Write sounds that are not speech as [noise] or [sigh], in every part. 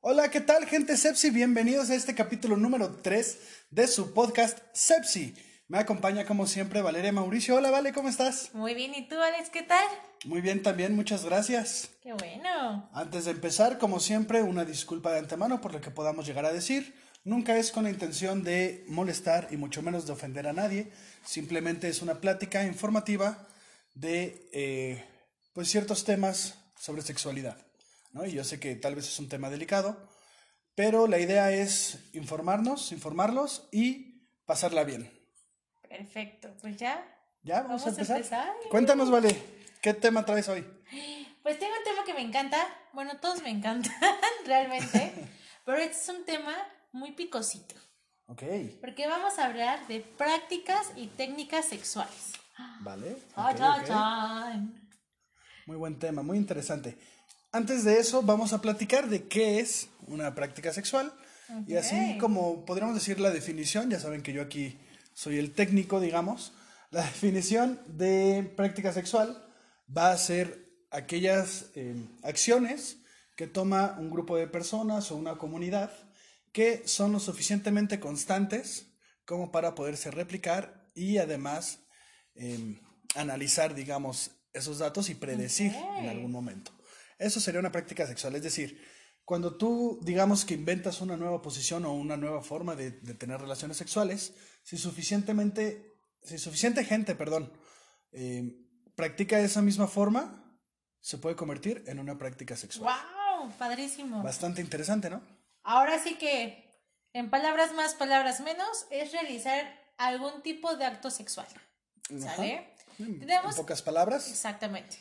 Hola, ¿qué tal, gente Sepsi? Bienvenidos a este capítulo número 3 de su podcast Sepsi. Me acompaña, como siempre, Valeria Mauricio. Hola, Vale, ¿cómo estás? Muy bien, ¿y tú, Alex, qué tal? Muy bien también, muchas gracias. Qué bueno. Antes de empezar, como siempre, una disculpa de antemano por lo que podamos llegar a decir. Nunca es con la intención de molestar y mucho menos de ofender a nadie. Simplemente es una plática informativa de eh, pues ciertos temas sobre sexualidad. ¿no? Y yo sé que tal vez es un tema delicado, pero la idea es informarnos, informarlos y pasarla bien. Perfecto, pues ya. ¿Ya? ¿Vamos, a, empezar? Cuéntanos, Vale, ¿qué tema traes hoy? Pues tengo un tema que me encanta. Bueno, todos me encantan, [laughs] realmente. [laughs] pero este es un tema muy picosito. Ok. Porque vamos a hablar de prácticas y técnicas sexuales. Vale. Ah, ok, cha, ok. cha. Muy buen tema, muy interesante. Antes de eso, vamos a platicar de qué es una práctica sexual. Y así como podríamos decir la definición, ya saben que yo aquí soy el técnico, digamos, la [laughs] definición de práctica sexual va a ser aquellas eh, acciones que toma un grupo de personas o una comunidad que son lo suficientemente constantes como para poderse replicar y además eh, analizar, digamos, esos datos y predecir en algún momento. Eso sería una práctica sexual, es decir, cuando tú, digamos que inventas una nueva posición o una nueva forma de, de tener relaciones sexuales, si suficientemente, si suficiente gente, perdón, eh, practica esa misma forma, se puede convertir en una práctica sexual. ¡Wow! Padrísimo. Bastante interesante, ¿no? Ahora sí que, en palabras más, palabras menos, es realizar algún tipo de acto sexual. ¿Sale? En, Tenemos- en pocas palabras. Exactamente.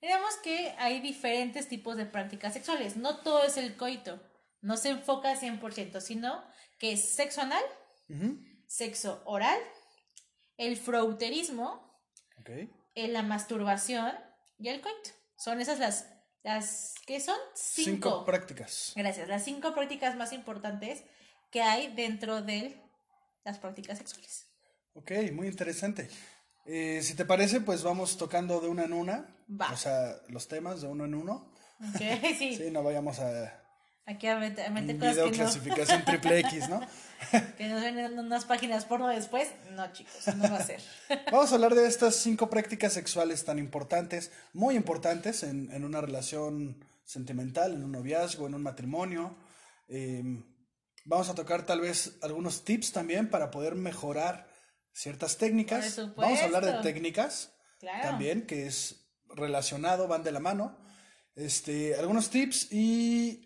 Tenemos que hay diferentes tipos de prácticas sexuales. No todo es el coito. No se enfoca 100%, sino que es sexo anal, sexo oral, el frouterismo, Ok. eh, la masturbación y el coito. Son esas las, las ¿qué son? Cinco prácticas. Gracias. Las cinco prácticas más importantes que hay dentro de las prácticas sexuales. Ok, muy interesante. Eh, si te parece, pues vamos tocando de una en una. Va. O sea, los temas de uno en uno. Ok, [laughs] sí. Sí, no vayamos a Aquí a meter, a meter cosas video que no, clasificación triple X, ¿no? [laughs] que nos ven en unas páginas porno después. No, chicos, no va a ser. [laughs] Vamos a hablar de estas cinco prácticas sexuales tan importantes, muy importantes en, en una relación sentimental, en un noviazgo, en un matrimonio. Eh, vamos a tocar tal vez algunos tips también para poder mejorar ciertas técnicas. Por Vamos a hablar de técnicas Claro. también, que es relacionado, van de la mano. Este, algunos tips y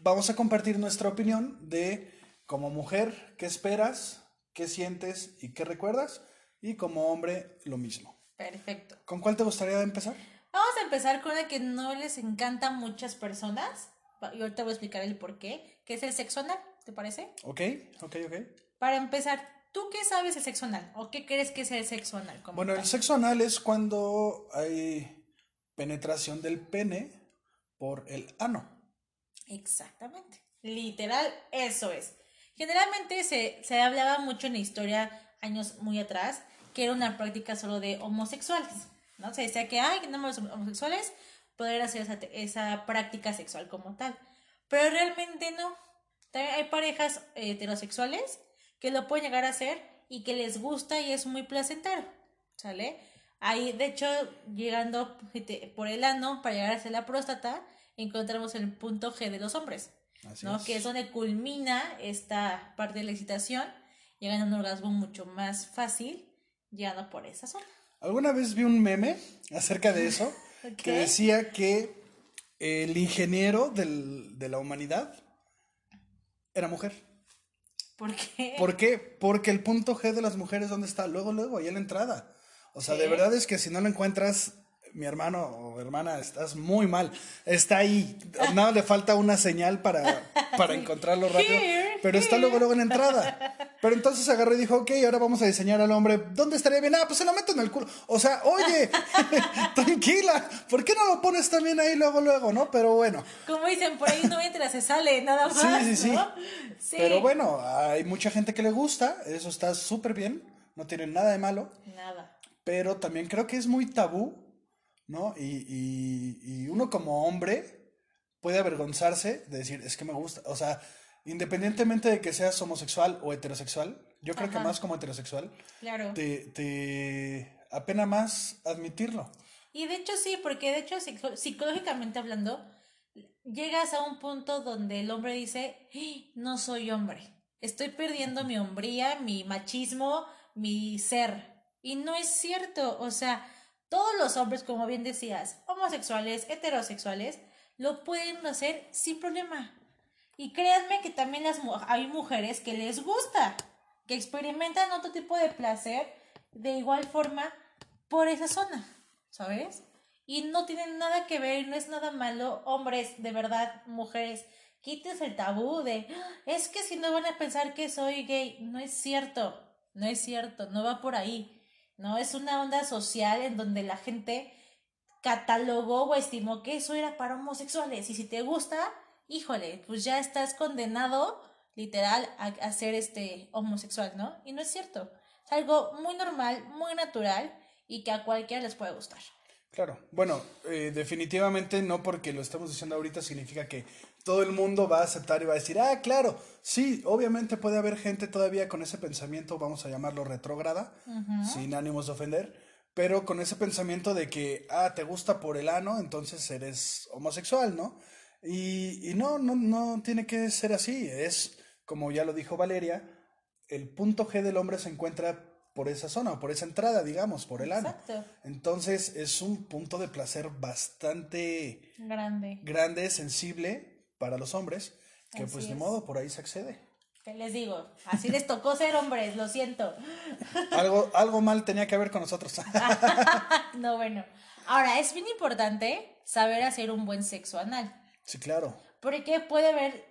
vamos a compartir nuestra opinión de como mujer, qué esperas, qué sientes y qué recuerdas, y como hombre, lo mismo. Perfecto. ¿Con cuál te gustaría empezar? Vamos a empezar con la que no les encanta a muchas personas. Y ahorita voy a explicar el por qué. Que es el sexo anal. ¿Te parece? Ok, ok, ok. Para empezar, ¿tú qué sabes del sexo anal? ¿O qué crees que es el sexo anal? Bueno, el sexo anal es cuando hay penetración del pene por el ano. Exactamente. Literal, eso es. Generalmente se, se hablaba mucho en la historia, años muy atrás, que era una práctica solo de homosexuales. ¿no? Se decía que, ay, no los homosexuales poder hacer esa, esa práctica sexual como tal. Pero realmente no. También hay parejas eh, heterosexuales que lo pueden llegar a hacer y que les gusta y es muy placentero. ¿Sale? Ahí, de hecho, llegando por el ano para llegar hacia la próstata, encontramos el punto G de los hombres, Así ¿no? es. Que es donde culmina esta parte de la excitación, llegando a un orgasmo mucho más fácil, llegando por esa zona. Alguna vez vi un meme acerca de eso [laughs] que decía que el ingeniero del- de la humanidad era mujer. ¿Por qué? ¿Por qué? Porque el punto G de las mujeres, ¿dónde está? Luego, luego, ahí en la entrada. O sea, de verdad es que si no lo encuentras, mi hermano o hermana, estás muy mal. Está ahí. Nada le falta una señal para, para encontrarlo rápido. Pero está luego, luego en la entrada. Pero entonces agarró y dijo, ok, ahora vamos a diseñar al hombre. ¿Dónde estaría bien? Ah, pues se lo meto en el culo. O sea, oye, [laughs] tranquila. ¿Por qué no lo pones también ahí luego, luego, no? Pero bueno. Como dicen, por ahí no entra, se sale, nada Sí, más. sí, sí. ¿no? Sí. Pero bueno, hay mucha gente que le gusta. Eso está súper bien. no tienen nada de malo, Nada. pero también creo que es muy tabú, ¿no? Y, y- y uno como hombre puede avergonzarse de decir, es que me gusta, o sea, independientemente de que seas homosexual o heterosexual, yo creo que más como heterosexual, Claro. te, te apena más admitirlo. Y de hecho sí, porque de hecho psico- psicológicamente hablando, llegas a un punto donde el hombre dice, "Ah, no soy hombre, estoy perdiendo mi hombría, mi machismo, mi ser. Y no es cierto, o sea, todos los hombres, como bien decías, homosexuales, heterosexuales, lo pueden hacer sin problema. Y créanme que también las, hay mujeres que les gusta, que experimentan otro tipo de placer de igual forma por esa zona, ¿sabes? Y no tienen nada que ver, no es nada malo, hombres, de verdad, mujeres, quítense el tabú de, "Ah, es que si no van a pensar que soy gay, no es cierto, no es cierto, no va por ahí, no es una onda social en donde la gente catalogó o estimó que eso era para homosexuales y si te gusta, híjole, pues ya estás condenado literal a, ser este homosexual, ¿no? Y no es cierto. Es algo muy normal, muy natural y que a cualquiera les puede gustar. Claro, bueno, eh, definitivamente no porque lo estamos diciendo ahorita significa que todo el mundo va a aceptar y va a decir, ah, claro, sí, obviamente puede haber gente todavía con ese pensamiento, vamos a llamarlo retrógrada, sin ánimos de ofender, pero con ese pensamiento de que, ah, te gusta por el ano, entonces eres homosexual, ¿no? Y, y no, no, no tiene que ser así, es, como ya lo dijo Valeria, el punto G del hombre se encuentra por esa zona, o por esa entrada, digamos, por el ano. Exacto. Entonces es un punto de placer bastante Grande. grande, sensible para los hombres, que Así pues de modo por ahí se accede. ¿Qué les digo? Así les tocó ser hombres, lo siento. Algo, algo mal tenía que ver con nosotros. [laughs] No, bueno. Ahora, es bien importante saber hacer un buen sexo anal. sí, claro. Porque puede haber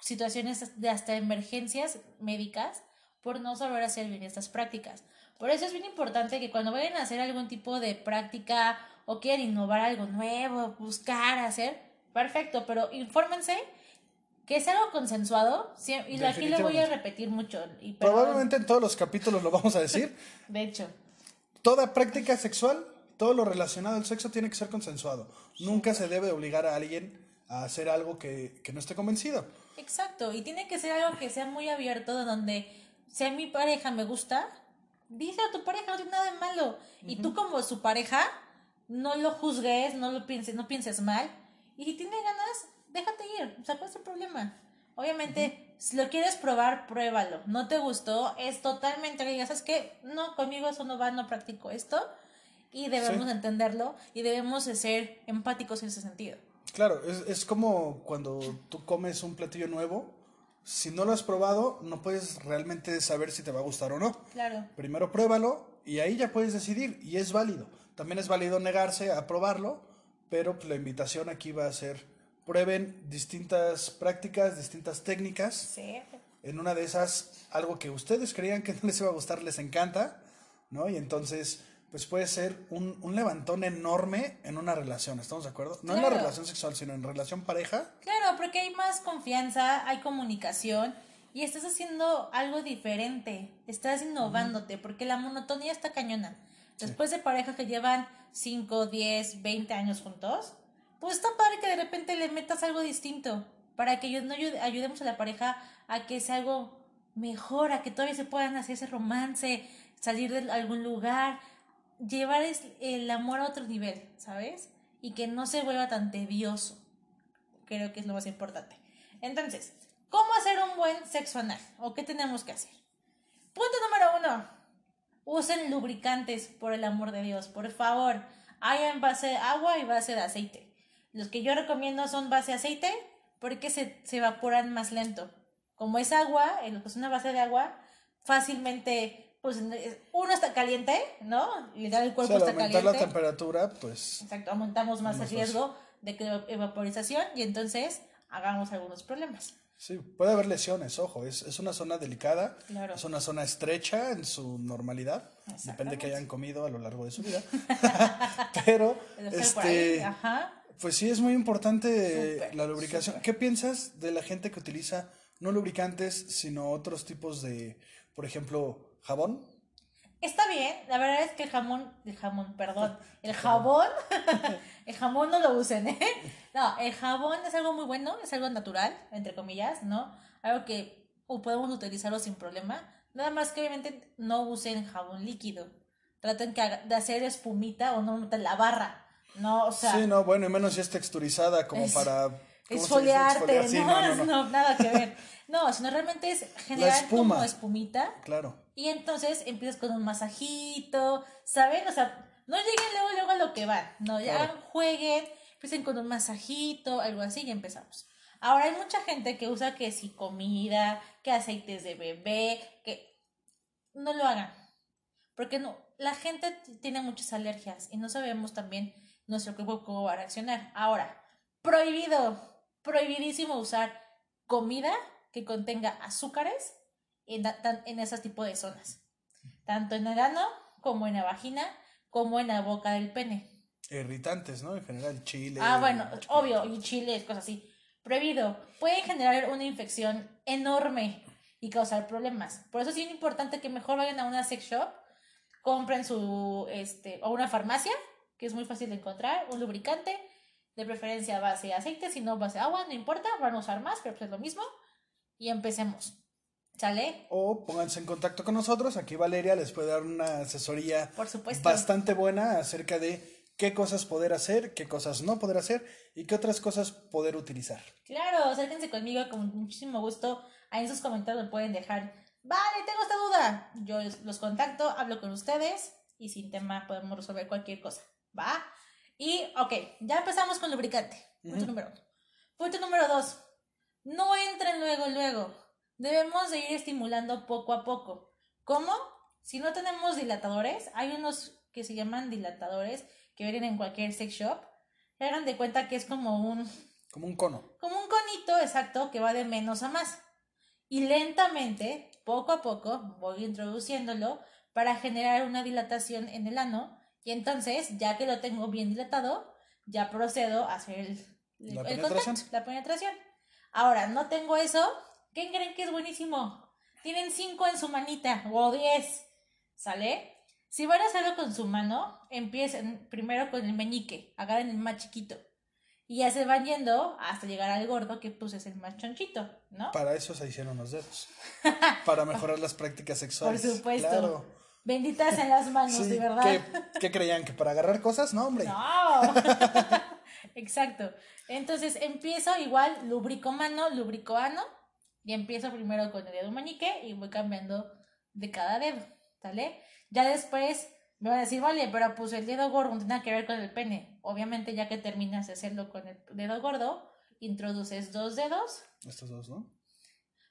situaciones de hasta emergencias médicas por no saber hacer bien estas prácticas. Por eso es bien importante que cuando vayan a hacer algún tipo de práctica o quieran innovar algo nuevo, buscar hacer, perfecto, pero infórmense que es algo consensuado. sí, Y aquí lo voy a repetir mucho. Y Probablemente en todos los capítulos lo vamos a decir. [laughs] De hecho, Toda práctica sexual, todo lo relacionado al sexo tiene que ser consensuado. Nunca se debe obligar a alguien a hacer algo que, que no esté convencido. Exacto, y tiene que ser algo que sea muy abierto, donde si a mi pareja me gusta, dile a tu pareja, no tiene nada de malo. Y tú como su pareja, no lo juzgues, no lo pienses, no pienses mal. Y si tiene ganas, déjate ir, o sea, ¿cuál es el problema? Obviamente, si lo quieres probar, pruébalo. No te gustó, es totalmente que ¿sabes qué? No, conmigo eso no va, no practico esto. Y debemos Sí. entenderlo y debemos de ser empáticos en ese sentido. Claro, es, es como cuando tú comes un platillo nuevo, si no lo has probado, no puedes realmente saber si te va a gustar o no. Claro. Primero pruébalo y ahí ya puedes decidir y es válido. También es válido negarse a probarlo, pero pues, la invitación aquí va a ser prueben distintas prácticas, distintas técnicas. Sí. En una de esas, algo que ustedes creían que no les iba a gustar, les encanta, ¿no? Y entonces, pues puede ser un, un levantón enorme en una relación, ¿estamos de acuerdo? No en la relación sexual, sino en relación pareja. Claro, porque hay más confianza, hay comunicación y estás haciendo algo diferente, estás innovándote, porque la monotonía está cañona. Después de parejas que llevan 5, 10, 20 años juntos, pues está padre que de repente le metas algo distinto, para que no ayude- ayudemos a la pareja a que sea algo mejor, a que todavía se puedan hacer ese romance, salir de algún lugar, llevar el amor a otro nivel, ¿sabes? Y que no se vuelva tan tedioso creo que es lo más importante. Entonces, ¿cómo hacer un buen sexo anal? ¿O qué tenemos que hacer? Punto número uno. Usen lubricantes, por el amor de Dios, por favor. Hay en base de agua y base de aceite. Los que yo recomiendo son base de aceite porque se, se evaporan más lento. Como es agua, en lo que es una base de agua, fácilmente, pues uno está caliente, ¿no? Literal, el O cuerpo sea, al está aumentar la caliente. temperatura, pues Exacto, aumentamos más el riesgo de evaporización y entonces hagamos algunos problemas. Sí, puede haber lesiones, ojo, es, es una zona delicada, Claro. es una zona estrecha en su normalidad, depende que hayan comido a lo largo de su vida. [laughs] [laughs] Pero, este, ajá. Pues sí, es muy importante la lubricación. ¿Qué piensas de la gente que utiliza no lubricantes, sino otros tipos de, por ejemplo, jabón? Está bien, la verdad es que el jamón, el jamón, perdón, el jabón, [laughs] [laughs] el jamón no lo usen, ¿eh? No, el jabón es algo muy bueno, es algo natural, entre comillas, ¿no? Algo que podemos utilizarlo sin problema. Nada más que obviamente no usen jabón líquido. Traten que de hacer espumita o no la barra, ¿no? O sea... Sí, no, bueno, y menos si es texturizada como para... Exfoliarte, no, no, [laughs] no, nada que ver. No, sino realmente es generar como espumita. Claro. Y entonces empiezas con un masajito, ¿saben? O sea, no lleguen luego, luego a lo que van. No, ya jueguen, empiecen con un masajito, algo así y empezamos. Ahora hay mucha gente que usa que si comida, que aceites de bebé, que no lo hagan. Porque no, la gente tiene muchas alergias y no sabemos también nuestro cuerpo cómo va a reaccionar. Ahora, prohibido, prohibidísimo usar comida que contenga azúcares en, en ese tipo de zonas. Tanto en el ano, como en la vagina, como en la boca del pene. Irritantes, ¿no? En general, chile. Ah, bueno, obvio, y chile, cosas así. Prohibido. Puede generar una infección enorme y causar problemas. Por eso es bien importante que mejor vayan a una sex shop, compren su, este, o una farmacia, que es muy fácil de encontrar, un lubricante, de preferencia base aceite, si no base agua, no importa, van a usar más, pero pues es lo mismo y empecemos. ¿Sale? O pónganse en contacto con nosotros. Aquí Valeria les puede dar una asesoría Por supuesto. bastante buena acerca de qué cosas poder hacer, qué cosas no poder hacer y qué otras cosas poder utilizar. Claro, acérquense conmigo con muchísimo gusto. Ahí en sus comentarios me pueden dejar, vale, tengo esta duda. Yo los contacto, hablo con ustedes y sin tema podemos resolver cualquier cosa. ¿Va? Y, ok, ya empezamos con lubricante. Punto número uno. Punto número dos. No entren luego, luego. Debemos de ir estimulando poco a poco. ¿Cómo? Si no tenemos dilatadores, hay unos que se llaman dilatadores que vienen en cualquier sex shop. Hagan de cuenta que es como un... Como un cono. Como un conito, exacto, que va de menos a más. Y lentamente, poco a poco, voy introduciéndolo para generar una dilatación en el ano. Y entonces, ya que lo tengo bien dilatado, ya procedo a hacer el, la penetración. la penetración. Ahora, no tengo eso. ¿Qué creen que es buenísimo? Tienen cinco en su manita o diez. ¿Sale? Si van a hacerlo con su mano, empiecen primero con el meñique, agarren el más chiquito. Y ya se van yendo hasta llegar al gordo, que pues es el más chonchito, ¿no? Para eso se hicieron los dedos. [laughs] Para mejorar las prácticas sexuales. Por supuesto. Benditas en las manos, de verdad. ¿qué, ¿Qué creían? ¿Que para agarrar cosas? No, hombre. No. [laughs] Exacto. Entonces empiezo igual, lubrico mano, lubrico ano, y empiezo primero con el dedo meñique y voy cambiando de cada dedo, ¿sale? Ya después me van a decir, vale, pero pues el dedo gordo no tiene nada que ver con el pene. Obviamente, ya que terminas de hacerlo con el dedo gordo, introduces dos dedos. Estos dos, ¿no?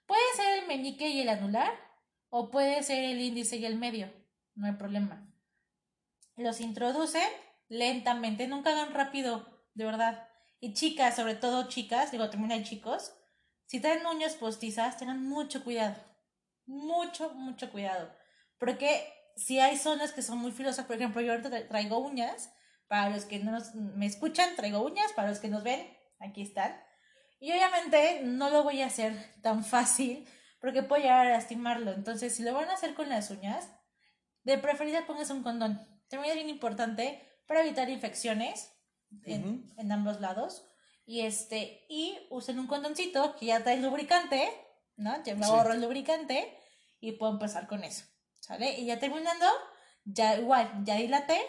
Puede ser el meñique y el anular, o puede ser el índice y el medio, no hay problema. Los introducen lentamente, nunca hagan rápido de verdad. Y chicas, sobre todo chicas, digo, también hay chicos, si traen uñas postizas, tengan mucho cuidado. Mucho, mucho cuidado. Porque si hay zonas que son muy filosas, por ejemplo, yo ahorita traigo uñas, para los que no me escuchan, traigo uñas, para los que nos ven, aquí están. Y obviamente no lo voy a hacer tan fácil porque puedo llegar a lastimarlo. Entonces, si lo van a hacer con las uñas, de preferencia pongas un condón. También es bien importante para evitar infecciones en, ambos lados. Y este, y usen un condoncito que ya trae lubricante, ¿no? Ya me ahorro el lubricante y puedo empezar con eso, ¿sale? Y ya terminando, ya igual, ya dilaté,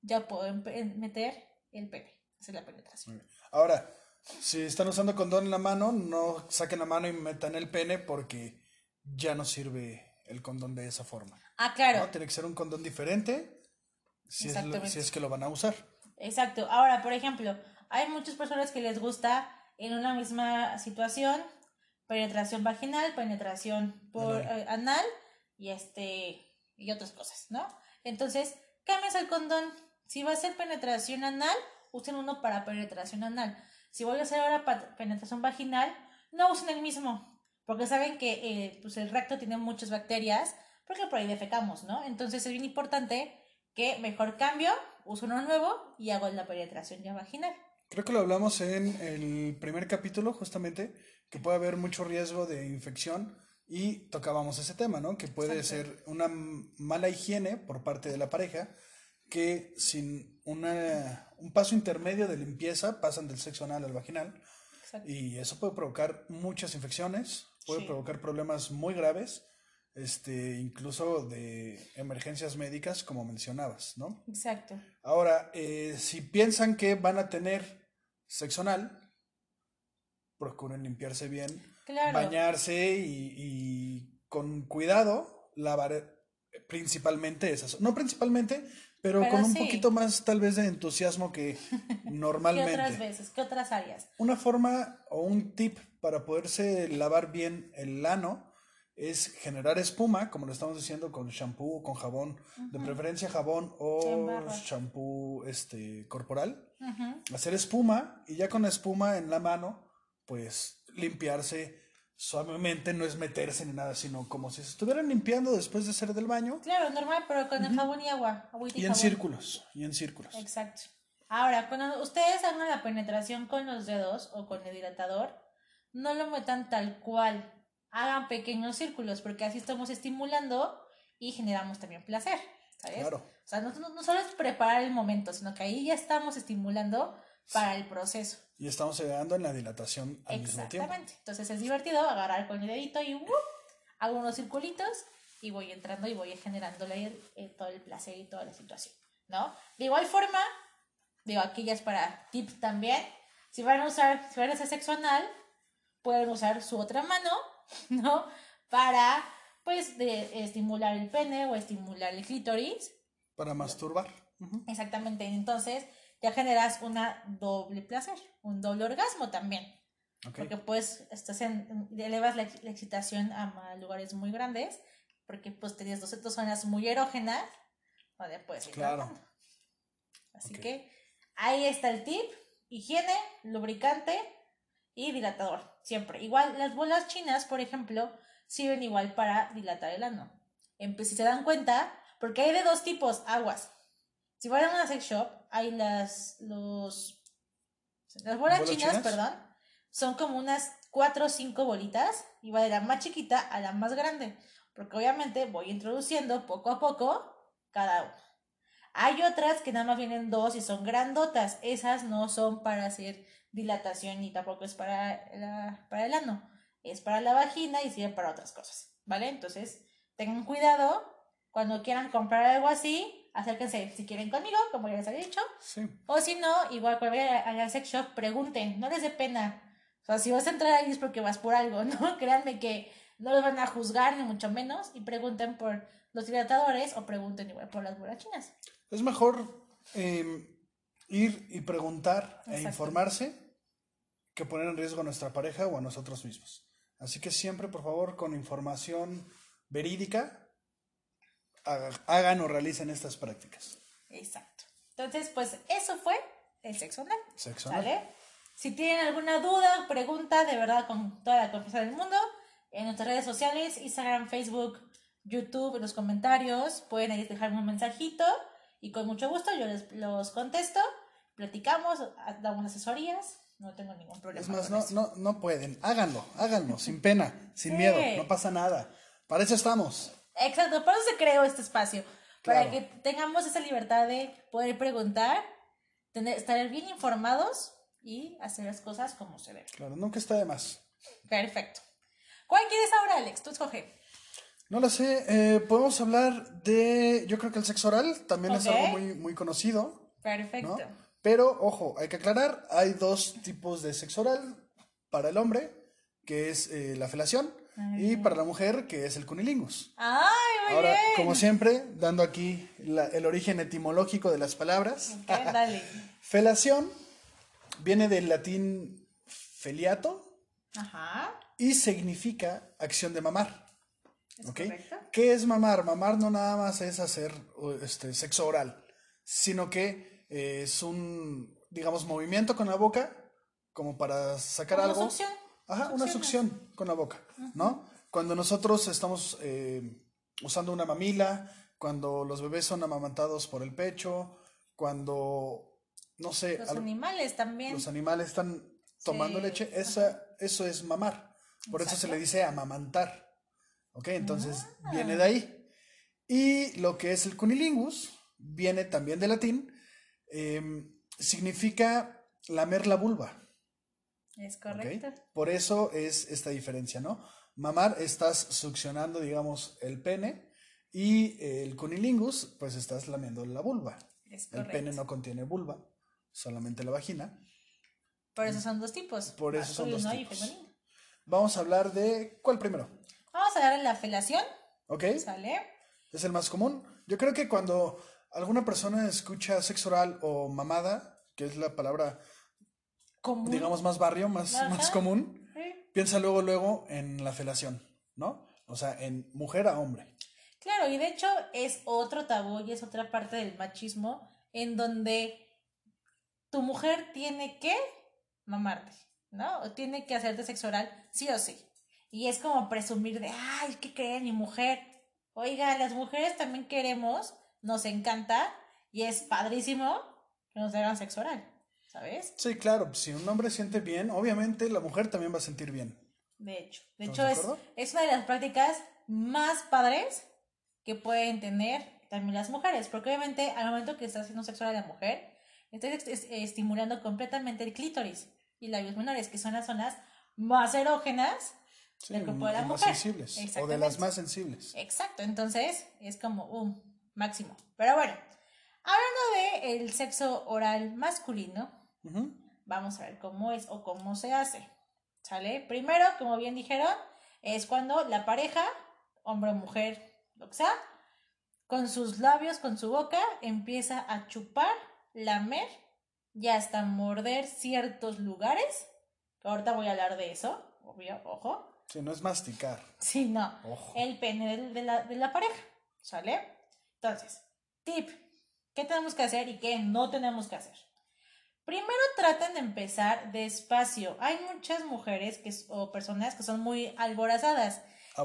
ya puedo meter el pene, hacer la penetración. Ahora, si están usando condón en la mano, no saquen la mano y metan el pene porque ya no sirve el condón de esa forma. Ah, claro. Tiene que ser un condón diferente si si es que lo van a usar. Exacto. Ahora, por ejemplo, hay muchas personas que les gusta en una misma situación penetración vaginal, penetración por anal, eh, y este y otras cosas, ¿no? Entonces, cambias el condón. Si va a ser penetración anal, usen uno para penetración anal. Si voy a hacer ahora penetración vaginal, no usen el mismo, porque saben que eh, pues el recto tiene muchas bacterias, porque por ahí defecamos, ¿no? Entonces es bien importante que mejor cambio, uso uno nuevo y hago la penetración ya vaginal. Creo que lo hablamos en el primer capítulo, justamente, que puede haber mucho riesgo de infección y tocábamos ese tema, ¿no? Que puede ser una mala higiene por parte de la pareja que sin una, un paso intermedio de limpieza pasan del sexo anal al vaginal Exacto. y eso puede provocar muchas infecciones, puede Sí. provocar problemas muy graves, este, incluso de emergencias médicas, como mencionabas, ¿no? Exacto. Ahora, eh, si piensan que van a tener sexo anal, procuren limpiarse bien, Claro. bañarse y, y con cuidado lavar principalmente esas. No principalmente, pero, Pero con un poquito más tal vez de entusiasmo que [laughs] ¿Qué normalmente. otras veces? ¿Qué otras áreas? Una forma o un tip para poderse lavar bien el ano es generar espuma, como lo estamos diciendo, con shampoo o con jabón, de preferencia jabón o shampoo este, corporal. Hacer espuma y ya con la espuma en la mano, pues limpiarse suavemente, no es meterse ni nada, sino como si se estuvieran limpiando después de salir del baño Claro, normal, pero con el jabón y agua. agüita y y en jabón. círculos, y en círculos. Exacto. Ahora, cuando ustedes hagan la penetración con los dedos o con el dilatador, no lo metan tal cual. Hagan pequeños círculos, porque así estamos estimulando y generamos también placer. ¿Sabes? Claro. O sea, no, no- no solo es preparar el momento, sino que ahí ya estamos estimulando para el proceso. Y estamos llegando en la dilatación al mismo tiempo. Exactamente. Entonces es divertido agarrar con el dedito y ¡wup! hago unos circulitos y voy entrando y voy generándole eh, todo el placer y toda la situación, ¿no? De igual forma, digo, aquí ya es para tips también. Si van a usar, si van a hacer sexo anal, pueden usar su otra mano, [laughs] ¿no? Para, pues, de estimular el pene o estimular el clítoris Para masturbar. Exactamente, entonces ya generas una doble placer, un doble orgasmo también, porque pues estás en, elevas la, ex- la excitación a lugares muy grandes, porque pues tenías dos, zonas muy erógenas, donde puedes ir Claro. Así que ahí está el tip, higiene, lubricante y dilatador, siempre. Igual las bolas chinas, por ejemplo, sirven igual para dilatar el ano. En- si se dan cuenta, porque hay de dos tipos, aguas. Si van a una sex shop, hay las, los, las bolas ¿Bolas chinas, chinas? perdón, son como unas cuatro o cinco bolitas y va de la más chiquita a la más grande, porque obviamente voy introduciendo poco a poco cada uno. Hay otras que nada más vienen dos y son grandotas, esas no son para hacer dilatación ni tampoco es para, la- para el ano, es para la vagina y sirve para otras cosas, ¿vale? Entonces, tengan cuidado cuando quieran comprar algo así, acérquense si quieren conmigo, como ya les había dicho, Sí. o si no, igual cuando vayan a la sex shop, pregunten, no les dé pena. O sea, si vas a entrar ahí es porque vas por algo, ¿no? [laughs] Créanme que no los van a juzgar, ni mucho menos, y pregunten por los dilatadores o pregunten igual por las bolas chinas. Es mejor eh, ir y preguntar e Exacto. informarse que poner en riesgo a nuestra pareja o a nosotros mismos. Así que siempre, por favor, con información verídica, hagan o realicen estas prácticas. Exacto. Entonces, pues eso fue el sexo anal. Sexo anal. Si tienen alguna duda, pregunta, de verdad, con toda la confianza del mundo, en nuestras redes sociales, Instagram, Facebook, YouTube, en los comentarios, pueden ahí dejarme un mensajito y con mucho gusto yo les los contesto, platicamos, damos asesorías, no tengo ningún problema. Es más, no, eso. no, no pueden. Háganlo, háganlo, sin pena, sin Sí. miedo, no pasa nada. Para eso estamos. Exacto, por eso se creó este espacio, para Claro. que tengamos esa libertad de poder preguntar, tener, estar bien informados y hacer las cosas como se debe. Claro, nunca está de más. Perfecto. ¿Cuál quieres ahora, Alex? Tú escoge. No lo sé, eh, podemos hablar de, yo creo que el sexo oral también es Ok. algo muy, muy conocido. Perfecto. ¿no? Pero, ojo, hay que aclarar, hay dos tipos de sexo oral para el hombre, que es eh, la felación, y para la mujer, que es el cunilingus. Ay, muy Ahora, bien. como siempre, dando aquí la- el origen etimológico de las palabras, Ok, dale. [laughs] felación viene del latín feliato Ajá. y significa acción de mamar. ¿Es. ¿Qué es mamar? Mamar no nada más es hacer este, sexo oral, sino que eh, es un, digamos, movimiento con la boca como para sacar Como algo. succión. Ajá, una succión con la boca, ¿no? Cuando nosotros estamos eh, usando una mamila, cuando los bebés son amamantados por el pecho, cuando, no sé, Los al- animales también. los animales están tomando Sí, leche, esa, eso es mamar. Por eso se le dice amamantar. ¿Ok? Entonces viene de ahí. Y lo que es el cunilingus viene también de latín. em, significa lamer la vulva. Es correcto. Por eso es esta diferencia, ¿no? Mamar estás succionando, digamos, el pene y el cunilingus, pues estás lamiendo la vulva. Es El pene no contiene vulva, solamente la vagina. Por eso son dos tipos. Por eso son dos y tipos. Vamos a hablar de ¿cuál primero? Vamos a darle la felación, ¿Ok? ¿sale? Es el más común. Yo creo que cuando alguna persona escucha sexo oral o mamada, que es la palabra, Común. digamos, más barrio, más, Ajá. más común, piensa luego, luego en la felación, ¿no? O sea, en mujer a hombre. Claro, y de hecho es otro tabú y es otra parte del machismo en donde tu mujer tiene que mamarte, ¿no? O tiene que hacerte sexo oral, sí o sí. Y es como presumir de, ay, ¿qué cree mi mujer? Oiga, las mujeres también queremos, nos encanta y es padrísimo que nos hagan sexo oral, ¿sabes? Sí, claro, si un hombre siente bien, obviamente la mujer también va a sentir bien. De hecho, de ¿Estamos hecho de es, es una de las prácticas más padres que pueden tener también las mujeres, porque obviamente al momento que estás haciendo sexo a la mujer, estás estimulando completamente el clítoris y labios menores, que son las zonas más erógenas Sí, del cuerpo de la más mujer. sensibles. O de las más sensibles. Exacto, entonces es como un máximo. Pero bueno, hablando de el sexo oral masculino, Vamos a ver cómo es o cómo se hace. ¿Sale? Primero, como bien dijeron, es cuando la pareja, hombre o mujer, lo que sea, con sus labios, con su boca, empieza a chupar, lamer y hasta morder ciertos lugares. Ahorita voy a hablar de eso, obvio, ojo. Sí, no es masticar. Sí, no. Ojo. El pene de, la, de la pareja. ¿Sale? Entonces, tip. ¿Qué tenemos que hacer y qué no tenemos que hacer? Primero traten de empezar despacio. Hay muchas mujeres que, o personas que son muy alborazadas. y-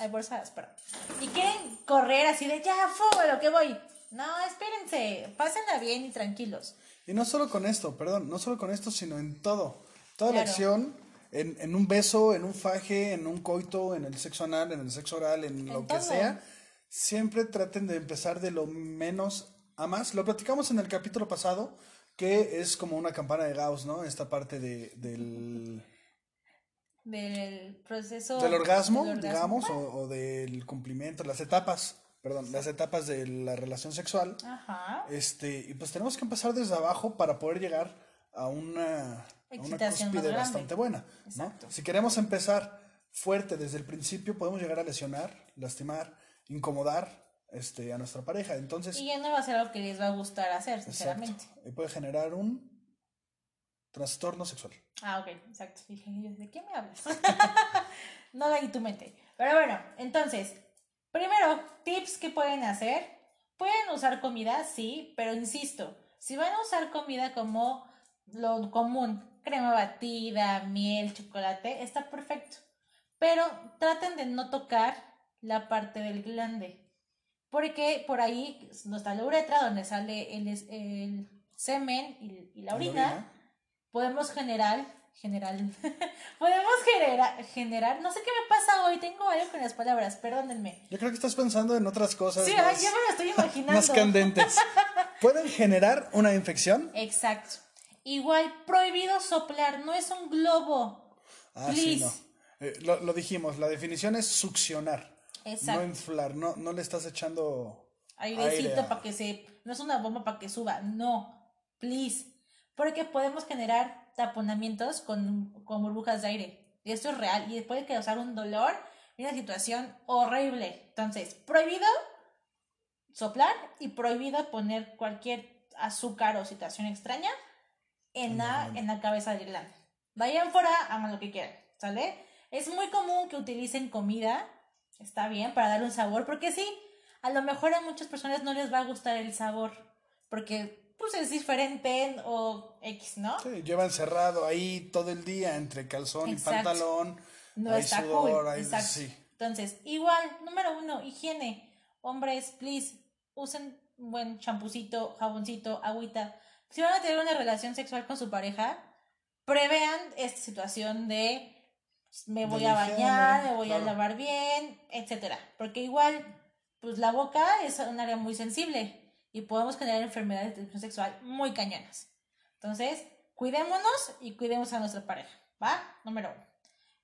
Aborazadas. Perdón. Y quieren correr así de ya, fu, a lo que voy. No, espérense. Pásenla bien y tranquilos. Y no solo con esto, perdón, no solo con esto, sino en todo. Toda la acción, en, en un beso, en un faje, en un coito, en el sexo anal, en el sexo oral, en lo que sea, siempre traten de empezar de lo menos a más. Lo platicamos en el capítulo pasado, que es como una campana de Gauss, ¿no? Esta parte de, del, Del proceso. del orgasmo, del orgasmo. digamos, o, o del cumplimiento, las etapas, perdón, las etapas de la relación sexual. Ajá. Este, y pues tenemos que empezar desde abajo para poder llegar a una, a una cúspide bastante buena. ¿no? Exacto. Si queremos empezar fuerte desde el principio, podemos llegar a lesionar, lastimar, incomodar este, a nuestra pareja. Entonces, Y ya no va a ser algo que les va a gustar hacer, exacto, sinceramente. y puede generar un trastorno sexual. Ah, ok, exacto. Dije, ¿de qué me hablas? [laughs] no leí tu mente. Pero bueno, entonces, primero, tips que pueden hacer. Pueden usar comida, sí, pero insisto, si van a usar comida como lo común, crema batida, miel, chocolate, está perfecto. Pero traten de no tocar la parte del glande. Porque por ahí no está la uretra, donde sale el, semen y, y la orina podemos generar, generar, [laughs] podemos generar, generar, no sé qué me pasa hoy, tengo algo con las palabras, perdónenme. Yo creo que estás pensando en otras cosas Sí, más, ya me lo estoy imaginando. más candentes. [laughs] Pueden generar una infección. Exacto. Igual, prohibido soplar, no es un globo. Ah, sí, Please. no. Eh, lo, lo dijimos, la definición es succionar. Exacto. No inflar, no, no le estás echando Airecito aire a- para que se, no es una bomba para que suba, no, please. Porque podemos generar taponamientos con, con burbujas de aire. Y esto es real y puede causar un dolor y una situación horrible. Entonces, prohibido soplar y prohibido poner cualquier azúcar o situación extraña en la, en la cabeza del glande. Vayan fuera, hagan lo que quieran, ¿sale? Es muy común que utilicen comida, está bien, para darle un sabor, porque sí, a lo mejor a muchas personas no les va a gustar el sabor, porque pues es diferente o X, ¿no? Sí, lleva encerrado ahí todo el día entre calzón Exacto. y pantalón. No hay está sudor, cool. hay- Exacto. sí. Entonces, igual, número uno, higiene. Hombres, please, usen un buen champucito, jaboncito, agüita. Si van a tener una relación sexual con su pareja, prevean esta situación de me voy a bañar, me voy a lavar bien, etcétera. Porque igual, pues la boca es un área muy sensible y podemos generar enfermedades de transmisión sexual muy cañonas. Entonces, cuidémonos y cuidemos a nuestra pareja, ¿va? Número uno.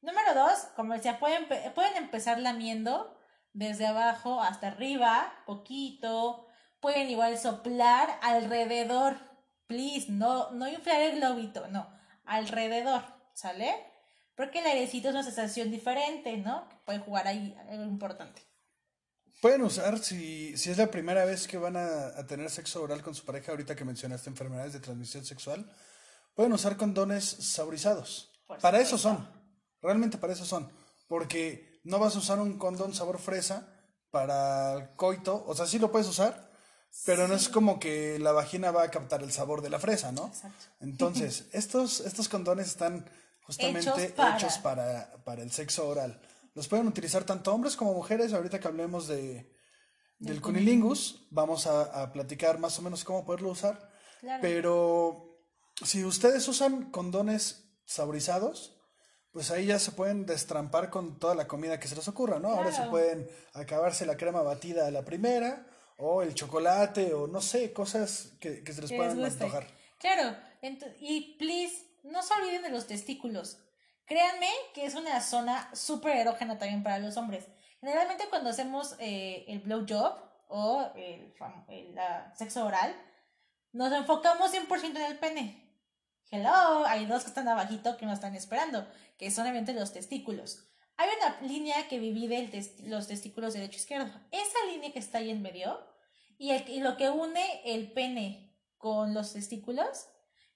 Número dos, como decía, pueden, pueden empezar lamiendo desde abajo hasta arriba, poquito. Pueden igual soplar alrededor. Please, no, no inflar el globito, no, alrededor, ¿sale? Porque el airecito es una sensación diferente, ¿no? Que puede jugar ahí algo importante. Pueden usar, si, si es la primera vez que van a, a tener sexo oral con su pareja, ahorita que mencionaste enfermedades de transmisión sexual, pueden usar condones saborizados. Por para eso son, realmente para eso son. Porque no vas a usar un condón sabor fresa para el coito, o sea, sí lo puedes usar, pero no es como que la vagina va a captar el sabor de la fresa, ¿no? Exacto. Entonces, [laughs] estos, estos condones están justamente Hechos para- hechos para, para el sexo oral. Los pueden utilizar tanto hombres como mujeres. Ahorita que hablemos de, del cunilingus, vamos a, a platicar más o menos cómo poderlo usar. Claro. Pero si ustedes usan condones saborizados, pues ahí ya se pueden destrampar con toda la comida que se les ocurra, ¿no? Ahora se pueden acabarse la crema batida a la primera, o el chocolate, o no sé, cosas que, que se les puedan antojar. Claro, y please, no se olviden de los testículos. Créanme que es una zona súper erógena también para los hombres. Generalmente cuando hacemos eh, el blowjob o el, el, sexo oral, nos enfocamos 100% en el pene. Hello, hay dos que están abajito que nos están esperando, que son obviamente los testículos. Hay una línea que divide los testículos derecho e izquierdo. Esa línea que está ahí en medio y, el- y lo que une el pene con los testículos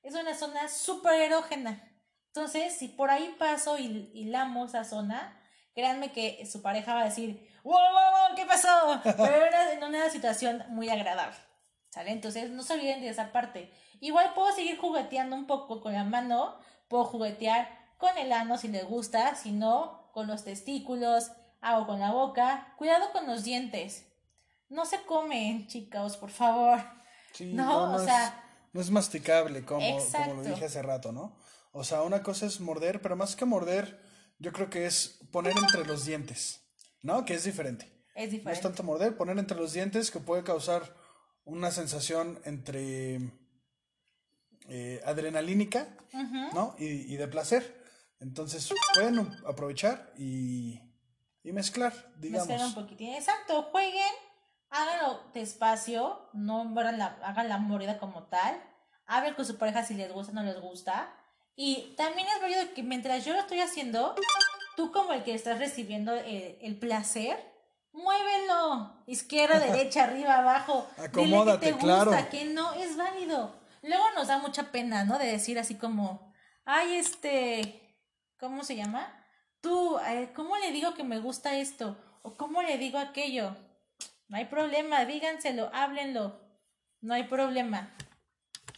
es una zona súper erógena. Entonces, si por ahí paso y hilamo esa zona, créanme que su pareja va a decir, wow, wow, wow, ¿qué pasó? [laughs] Pero era en una situación muy agradable. ¿Sale? Entonces, no se olviden de esa parte. Igual puedo seguir jugueteando un poco con la mano, puedo juguetear con el ano si les gusta, si no, con los testículos, hago con la boca. Cuidado con los dientes. No se comen, chicos, por favor. Sí, No, o sea- no es masticable como, como lo dije hace rato, ¿no? O sea, una cosa es morder, pero más que morder, yo creo que es poner entre los dientes, ¿no? Que es diferente. Es No es diferente. tanto morder, poner entre los dientes que puede causar una sensación entre eh, adrenalínica, ¿no? Y, y de placer. Entonces pueden aprovechar y, y mezclar, digamos. Mezclar un poquitín. Exacto, jueguen, háganlo despacio, no mueran la, hagan la mordida como tal. Hablen con su pareja si les gusta o no les gusta. Y también es válido que mientras yo lo estoy haciendo, tú como el que estás recibiendo el, el placer, muévelo. Izquierda, [laughs] derecha, arriba, abajo. Dile Acomódate, que te claro. gusta, que no, es válido. Luego nos da mucha pena, ¿no? De decir así como, ay, este, ¿cómo se llama? Tú, eh, ¿cómo le digo que me gusta esto? ¿O cómo le digo aquello? No hay problema, díganselo, háblenlo. No hay problema.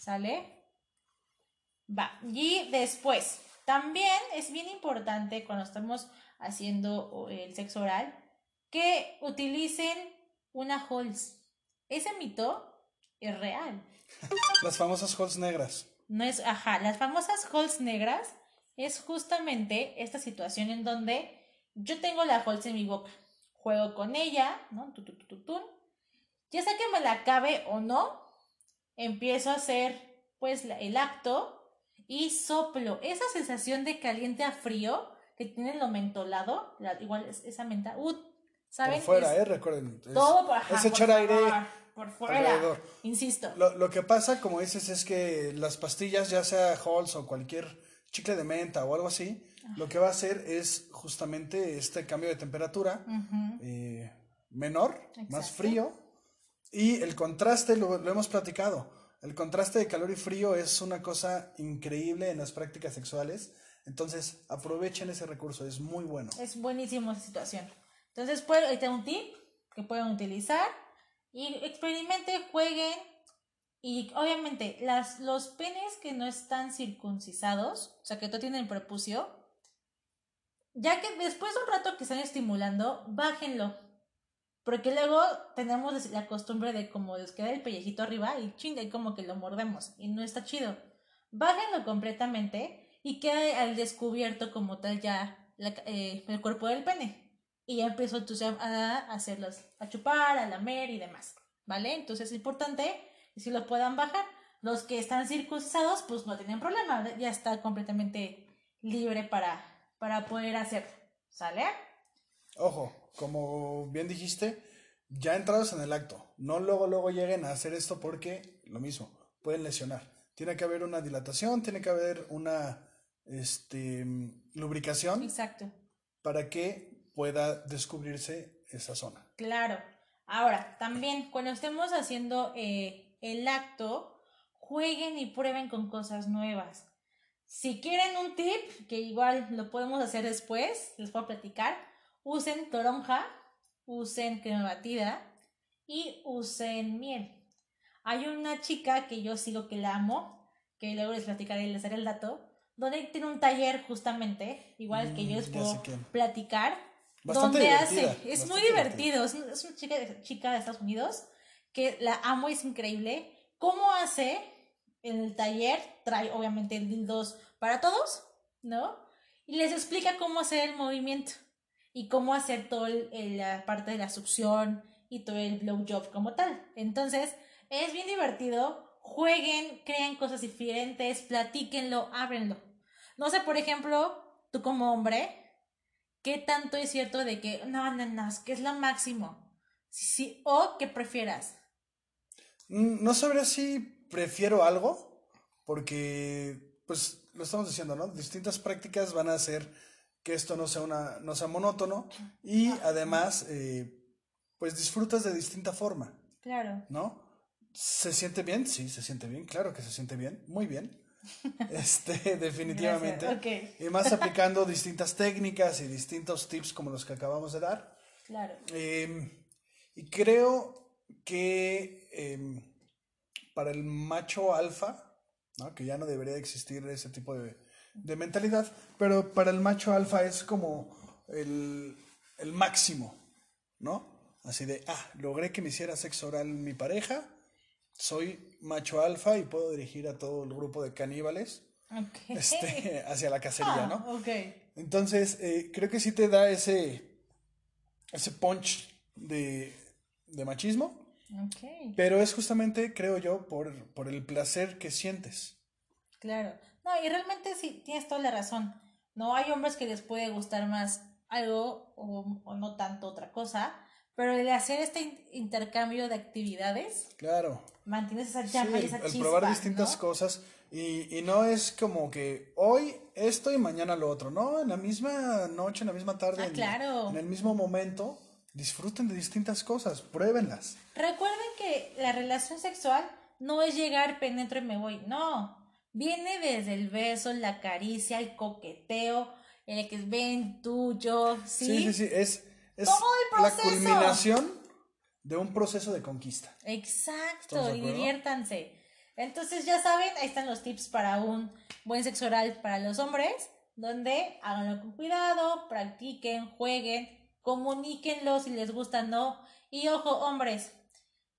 ¿Sale? Va. Y después, también es bien importante cuando estamos haciendo el sexo oral que utilicen una Halls. Ese mito es real. [laughs] Las famosas holes negras. No es, ajá, las famosas Halls negras es justamente esta situación en donde yo tengo la Halls en mi boca, juego con ella, ¿no? Tu. Ya sea que me la acabe o no, empiezo a hacer pues el acto y soplo. Esa sensación de caliente a frío que tiene lo mentolado, la- igual es- esa menta, uh, ¿saben? Por fuera, Es ¿eh? Recuerden. es- Todo por, ajá, es por echar aire. favor, por fuera. alrededor. Insisto. Lo, lo que pasa, como dices, es que las pastillas, ya sea Halls o cualquier chicle de menta o algo así, lo que va a hacer es justamente este cambio de temperatura eh, menor, más frío, y el contraste, lo, hemos platicado, el contraste de calor y frío es una cosa increíble en las prácticas sexuales, entonces aprovechen ese recurso, es muy bueno. Es buenísimo esa situación. Entonces, puede, ahí un tip que pueden utilizar y experimenten, jueguen. Y obviamente, las, los penes que no están circuncisados, o sea, que no tienen prepucio, ya que después de un rato que están estimulando, bájenlo. Porque luego tenemos la costumbre de como les queda el pellejito arriba y chinga, y como que lo mordemos. Y no está chido. Bájenlo completamente y queda al descubierto como tal ya eh, el cuerpo del pene. Y ya entonces a hacerlos, a chupar, a lamer y demás. ¿Vale? Entonces es importante que si lo puedan bajar. Los que están circuncidados, pues no tienen problema. Ya está completamente libre para, para poder hacerlo. ¿Sale? Ojo, como bien dijiste, ya entrados en el acto, no luego luego lleguen a hacer esto porque lo mismo, pueden lesionar. Tiene que haber una dilatación, tiene que haber una este, lubricación Exacto. para que pueda descubrirse esa zona. Claro. Ahora, también cuando estemos haciendo eh, el acto, jueguen y prueben con cosas nuevas. Si quieren un tip, que igual lo podemos hacer después, les puedo platicar, usen toronja, usen crema batida y usen miel. Hay una chica que yo sigo que la amo, que luego les platicaré y les daré el dato, donde tiene un taller justamente, igual que yo les Mm, ya puedo platicar, Bastante donde hace, es muy divertido, es, un- es una chica de, chica de Estados Unidos que la amo, es increíble. ¿Cómo hace en el taller? Trae obviamente dildos para todos, ¿no? Y les explica cómo hacer el movimiento y cómo hacer toda la parte de la succión y todo el blowjob como tal. Entonces, es bien divertido. Jueguen, crean cosas diferentes, platíquenlo, ábrenlo. No sé, por ejemplo, tú como hombre, ¿qué tanto es cierto de que no, no, no, es que es lo máximo? Sí, o que prefieras. Mm, No sabría si prefiero algo, porque, pues, lo estamos diciendo, ¿no? Distintas prácticas van a hacer que esto no sea, una, no sea monótono y además, eh, pues, disfrutas de distinta forma, Claro. ¿no? ¿Se siente bien? Sí, se siente bien, claro que se siente bien, muy bien. [laughs] Este, definitivamente. Gracias, ok. Y más aplicando distintas técnicas y distintos tips como los que acabamos de dar. Claro. Eh, y creo que eh, para el macho alfa, ¿no? que ya no debería de existir ese tipo de, de mentalidad, pero para el macho alfa es como el, el máximo, ¿no? Así de, ah, logré que me hiciera sexo oral mi pareja, soy macho alfa y puedo dirigir a todo el grupo de caníbales este, [laughs] hacia la cacería, ¿no? Ah, ok. Entonces, eh, creo que sí te da ese, ese punch de, de machismo, Ok. pero es justamente, creo yo, por, por el placer que sientes. Claro. No, y realmente sí, tienes toda la razón. No hay hombres que les puede gustar más algo o, o no tanto otra cosa, pero el hacer este in- intercambio de actividades Claro. mantienes esa Sí, llama y el, esa el chispa, probar distintas ¿no? cosas y, y no es como que hoy esto y mañana lo otro, ¿no? En la misma noche, en la misma tarde, Ah, en- claro. en el mismo momento, disfruten de distintas cosas, pruébenlas. Recuerden que la relación sexual no es llegar, penetro y me voy. No. Viene desde el beso, la caricia, el coqueteo, el que ven tú, yo, ¿sí? Sí, sí, sí, es, es Todo el la culminación de un proceso de conquista. Exacto, diviértanse. Entonces, ya saben, ahí están los tips para un buen sexo oral para los hombres, donde háganlo con cuidado, practiquen, jueguen, comuníquenlo si les gusta o no. Y ojo, hombres,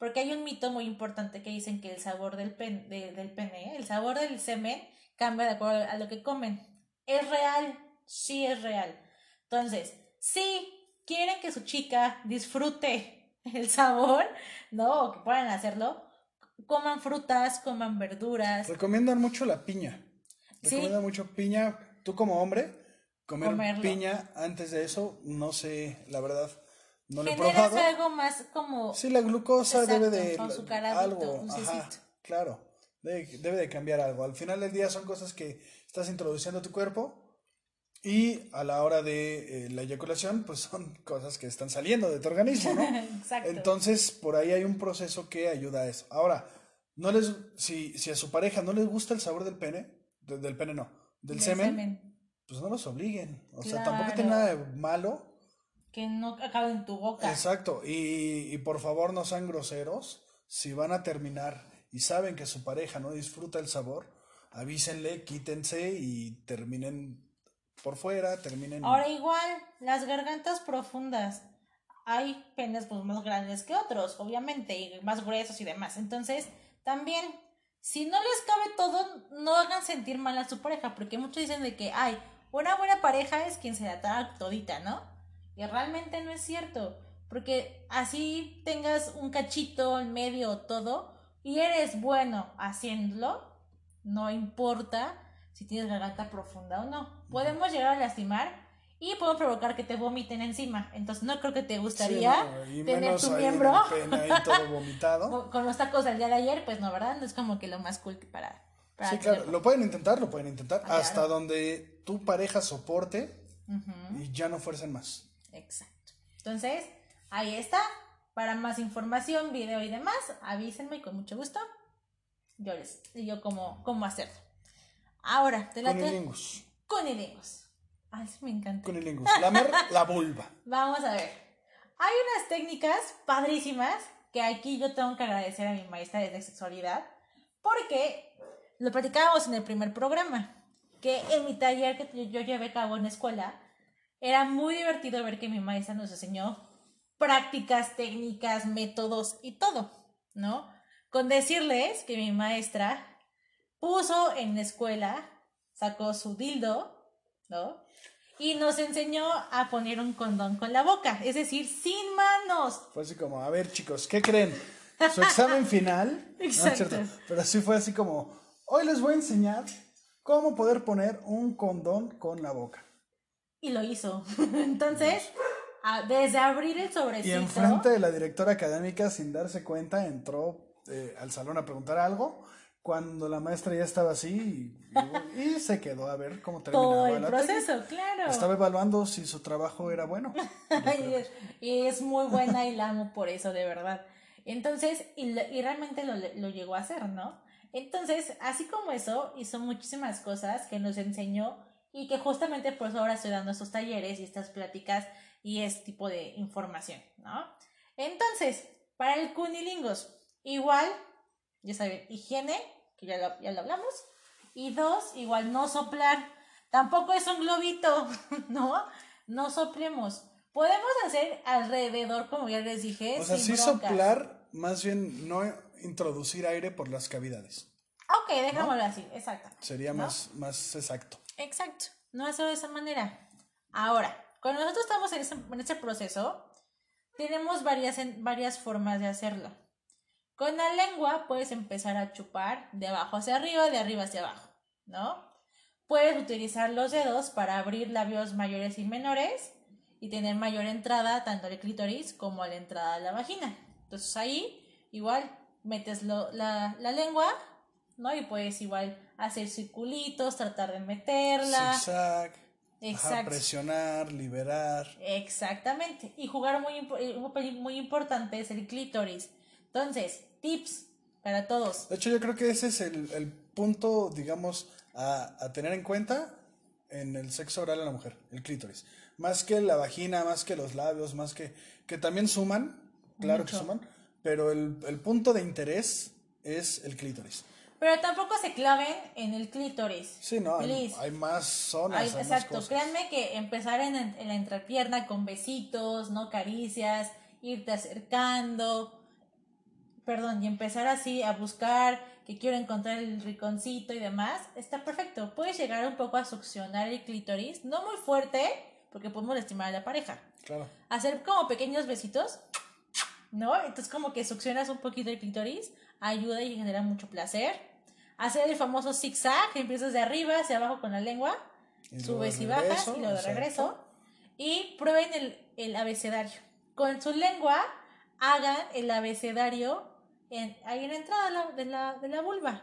porque hay un mito muy importante que dicen que el sabor del, pen, de- del pene, ¿eh? el sabor del semen, cambia de acuerdo a lo que comen. Es real, sí es real. Entonces, si quieren que su chica disfrute [laughs] el sabor, ¿no? O que puedan hacerlo, coman frutas, coman verduras. Recomiendan mucho la piña. Sí. Recomiendan mucho piña. Tú como hombre, comer Comerlo. piña antes de eso, no sé, la verdad, no lo he probado. algo más como... Sí, la glucosa Exacto, debe de con su azucaradito, algo, dulcecito. ajá, claro, debe, debe de cambiar algo. Al final del día son cosas que estás introduciendo a tu cuerpo y a la hora de eh, la eyaculación, pues [laughs] son cosas que están saliendo de tu organismo, ¿no? [laughs] Exacto. Entonces, por ahí hay un proceso que ayuda a eso. Ahora, no les, si, si a su pareja no les gusta el sabor del pene, de- del pene no, del, Del semen, pues no los obliguen. O sea, tampoco Claro. tiene nada de malo. Que no acabe en tu boca. Exacto. Y, y por favor no sean groseros. Si van a terminar y saben que su pareja no disfruta el sabor, avísenle, quítense y terminen por fuera, terminen... Ahora igual, las gargantas profundas. Hay penes pues, más grandes que otros, obviamente, y más gruesos y demás. Entonces, también, si no les cabe todo, no hagan sentir mal a su pareja, porque muchos dicen de que, ay, una buena pareja es quien se la da todita, ¿no? Y realmente no es cierto, porque así tengas un cachito en medio o todo y eres bueno haciéndolo, no importa si tienes garganta profunda o no. Podemos llegar a lastimar y podemos provocar que te vomiten encima. Entonces no creo que te gustaría tener tu miembro todo vomitado. [laughs] con los tacos del día de ayer, pues no, ¿verdad? No es como que lo más cool para... para sí, claro, lo pueden intentar, lo pueden intentar ah, hasta donde tu pareja soporte y ya no fuercen más. Exacto. Entonces, ahí está. Para más información, video y demás, avísenme y con mucho gusto yo les digo cómo, cómo hacerlo. Ahora, te la Cunilingus. Cunilingus. Ay, sí me encanta. Cunilingus. Lamer [laughs] la vulva. Vamos a ver. Hay unas técnicas padrísimas que aquí yo tengo que agradecer a mi maestra de sexualidad porque lo platicábamos en el primer programa, que en mi taller que yo llevé a cabo en la escuela, era muy divertido ver que mi maestra nos enseñó prácticas, técnicas, métodos y todo, ¿no? Con decirles que mi maestra puso en la escuela, sacó su dildo, ¿no? Y nos enseñó a poner un condón con la boca, es decir, sin manos. Fue así como, a ver chicos, ¿qué creen? Su examen final. [laughs] Exacto. pero sí fue así como, hoy les voy a enseñar cómo poder poner un condón con la boca. Y lo hizo. [laughs] Entonces, desde abrir el sobrecito. Y enfrente de la directora académica, sin darse cuenta, entró eh, al salón a preguntar algo cuando la maestra ya estaba así y, [laughs] se quedó a ver cómo terminaba Todo el proceso, claro. Estaba evaluando si su trabajo era bueno. [laughs] y es muy buena y la amo por eso, de verdad. Entonces, y, realmente lo, lo, llegó a hacer, ¿no? Entonces, así como eso, hizo muchísimas cosas que nos enseñó y que justamente por eso ahora estoy dando estos talleres y estas pláticas y este tipo de información, ¿no? Entonces, para el cunilingos, Igual, ya saben, higiene, que ya lo, ya lo hablamos. Y dos, igual no soplar. Tampoco es un globito, [laughs] ¿no? No soplemos. Podemos hacer alrededor, como ya les dije. O sea, sí soplar, más bien no introducir aire por las cavidades. Ok, dejámoslo así, exacto. Sería más, más exacto. Exacto, no hacerlo de esa manera. Ahora, cuando nosotros estamos en ese, proceso, tenemos varias, varias formas de hacerlo. Con la lengua puedes empezar a chupar de abajo hacia arriba, de arriba hacia abajo, ¿no? Puedes utilizar los dedos para abrir labios mayores y menores y tener mayor entrada tanto al clítoris como a la entrada de la vagina. Entonces ahí igual metes la, lengua, ¿no? Y puedes igual hacer circulitos, tratar de meterla. Zigzag. Exacto. presionar, liberar. Exactamente. Y jugar muy, muy importante es el clítoris. Entonces, tips para todos. De hecho, yo creo que ese es el, punto, digamos, a, tener en cuenta en el sexo oral a la mujer, el clítoris. Más que la vagina, más que los labios, más que... que también suman, claro que suman, pero el, punto de interés es el clítoris. Pero tampoco se claven en el clítoris. Sí, no, hay, más zonas. exacto, créanme que empezar en, en, la entrepierna con besitos, no caricias, irte acercando, perdón, y empezar así a buscar que quiero encontrar el riconcito y demás, está perfecto. Puedes llegar un poco a succionar el clítoris, no muy fuerte, porque podemos lastimar a la pareja. Claro. Hacer como pequeños besitos, ¿no? Entonces como que succionas un poquito el clítoris, ayuda y genera mucho placer. Hacer el famoso zigzag, empiezas de arriba hacia abajo con la lengua, subes y bajas y luego de regreso. Y prueben el, el abecedario. Con su lengua hagan el abecedario ahí en la entrada de la, de la, vulva.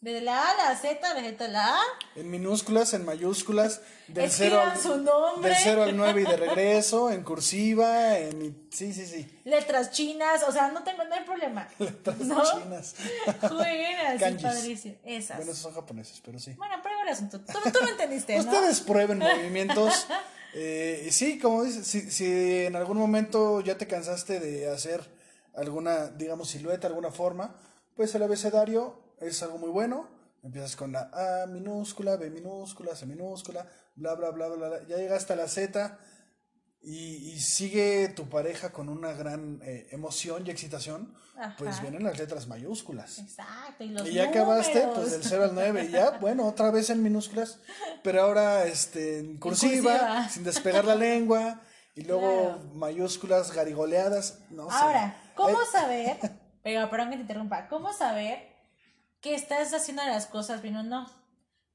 Desde la A a la Z, desde la A. En minúsculas, en mayúsculas, del 0 al, del 0 al 9 y de regreso, en cursiva, en... Sí, sí, sí. Letras chinas, o sea, no tengo, no hay problema. [laughs] Letras chinas. [laughs] Buenas, padrísimo. Esas. Bueno, esos son japoneses, pero sí. Bueno, prueba el asunto. Tú, tú me entendiste, ¿no? Ustedes prueben [laughs] movimientos. Eh, sí, como dices, si, si en algún momento ya te cansaste de hacer alguna, digamos, silueta, alguna forma, pues el abecedario es algo muy bueno. Empiezas con la A minúscula, B minúscula, C minúscula, bla, bla, bla, bla, bla. Ya llega hasta la Z. y, y sigue tu pareja con una gran eh, emoción y excitación, pues vienen las letras mayúsculas. Exacto, y los Y ya acabaste, pues del 0 al 9, y ya, [laughs] bueno, otra vez en minúsculas, pero ahora este, en cursiva, cursiva. sin despegar la lengua, y luego Claro. mayúsculas garigoleadas, no sé. Ahora, ¿cómo Eh, saber? [laughs] Pero, perdón que te interrumpa. ¿Cómo saber que estás haciendo las cosas bien o no?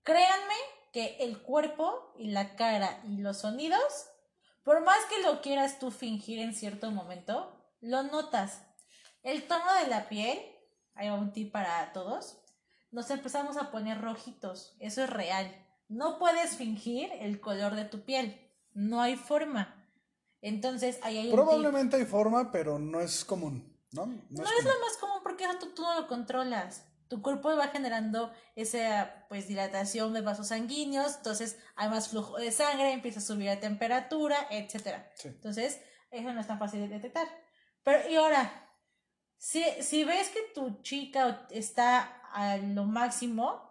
Créanme que el cuerpo y la cara y los sonidos, por más que lo quieras tú fingir en cierto momento, lo notas. El tono de la piel, hay un tip para todos, nos empezamos a poner rojitos. Eso es real. No puedes fingir el color de tu piel. No hay forma. Entonces, ahí hay. Probablemente hay forma, pero no es común, ¿no? No, No es es lo más común porque eso tú, tú no lo controlas. Tu cuerpo va generando esa pues dilatación de vasos sanguíneos, entonces hay más flujo de sangre, empieza a subir la temperatura. Sí. Entonces, eso no es tan fácil de detectar. Pero y ahora, si, si ves que tu chica está a lo máximo,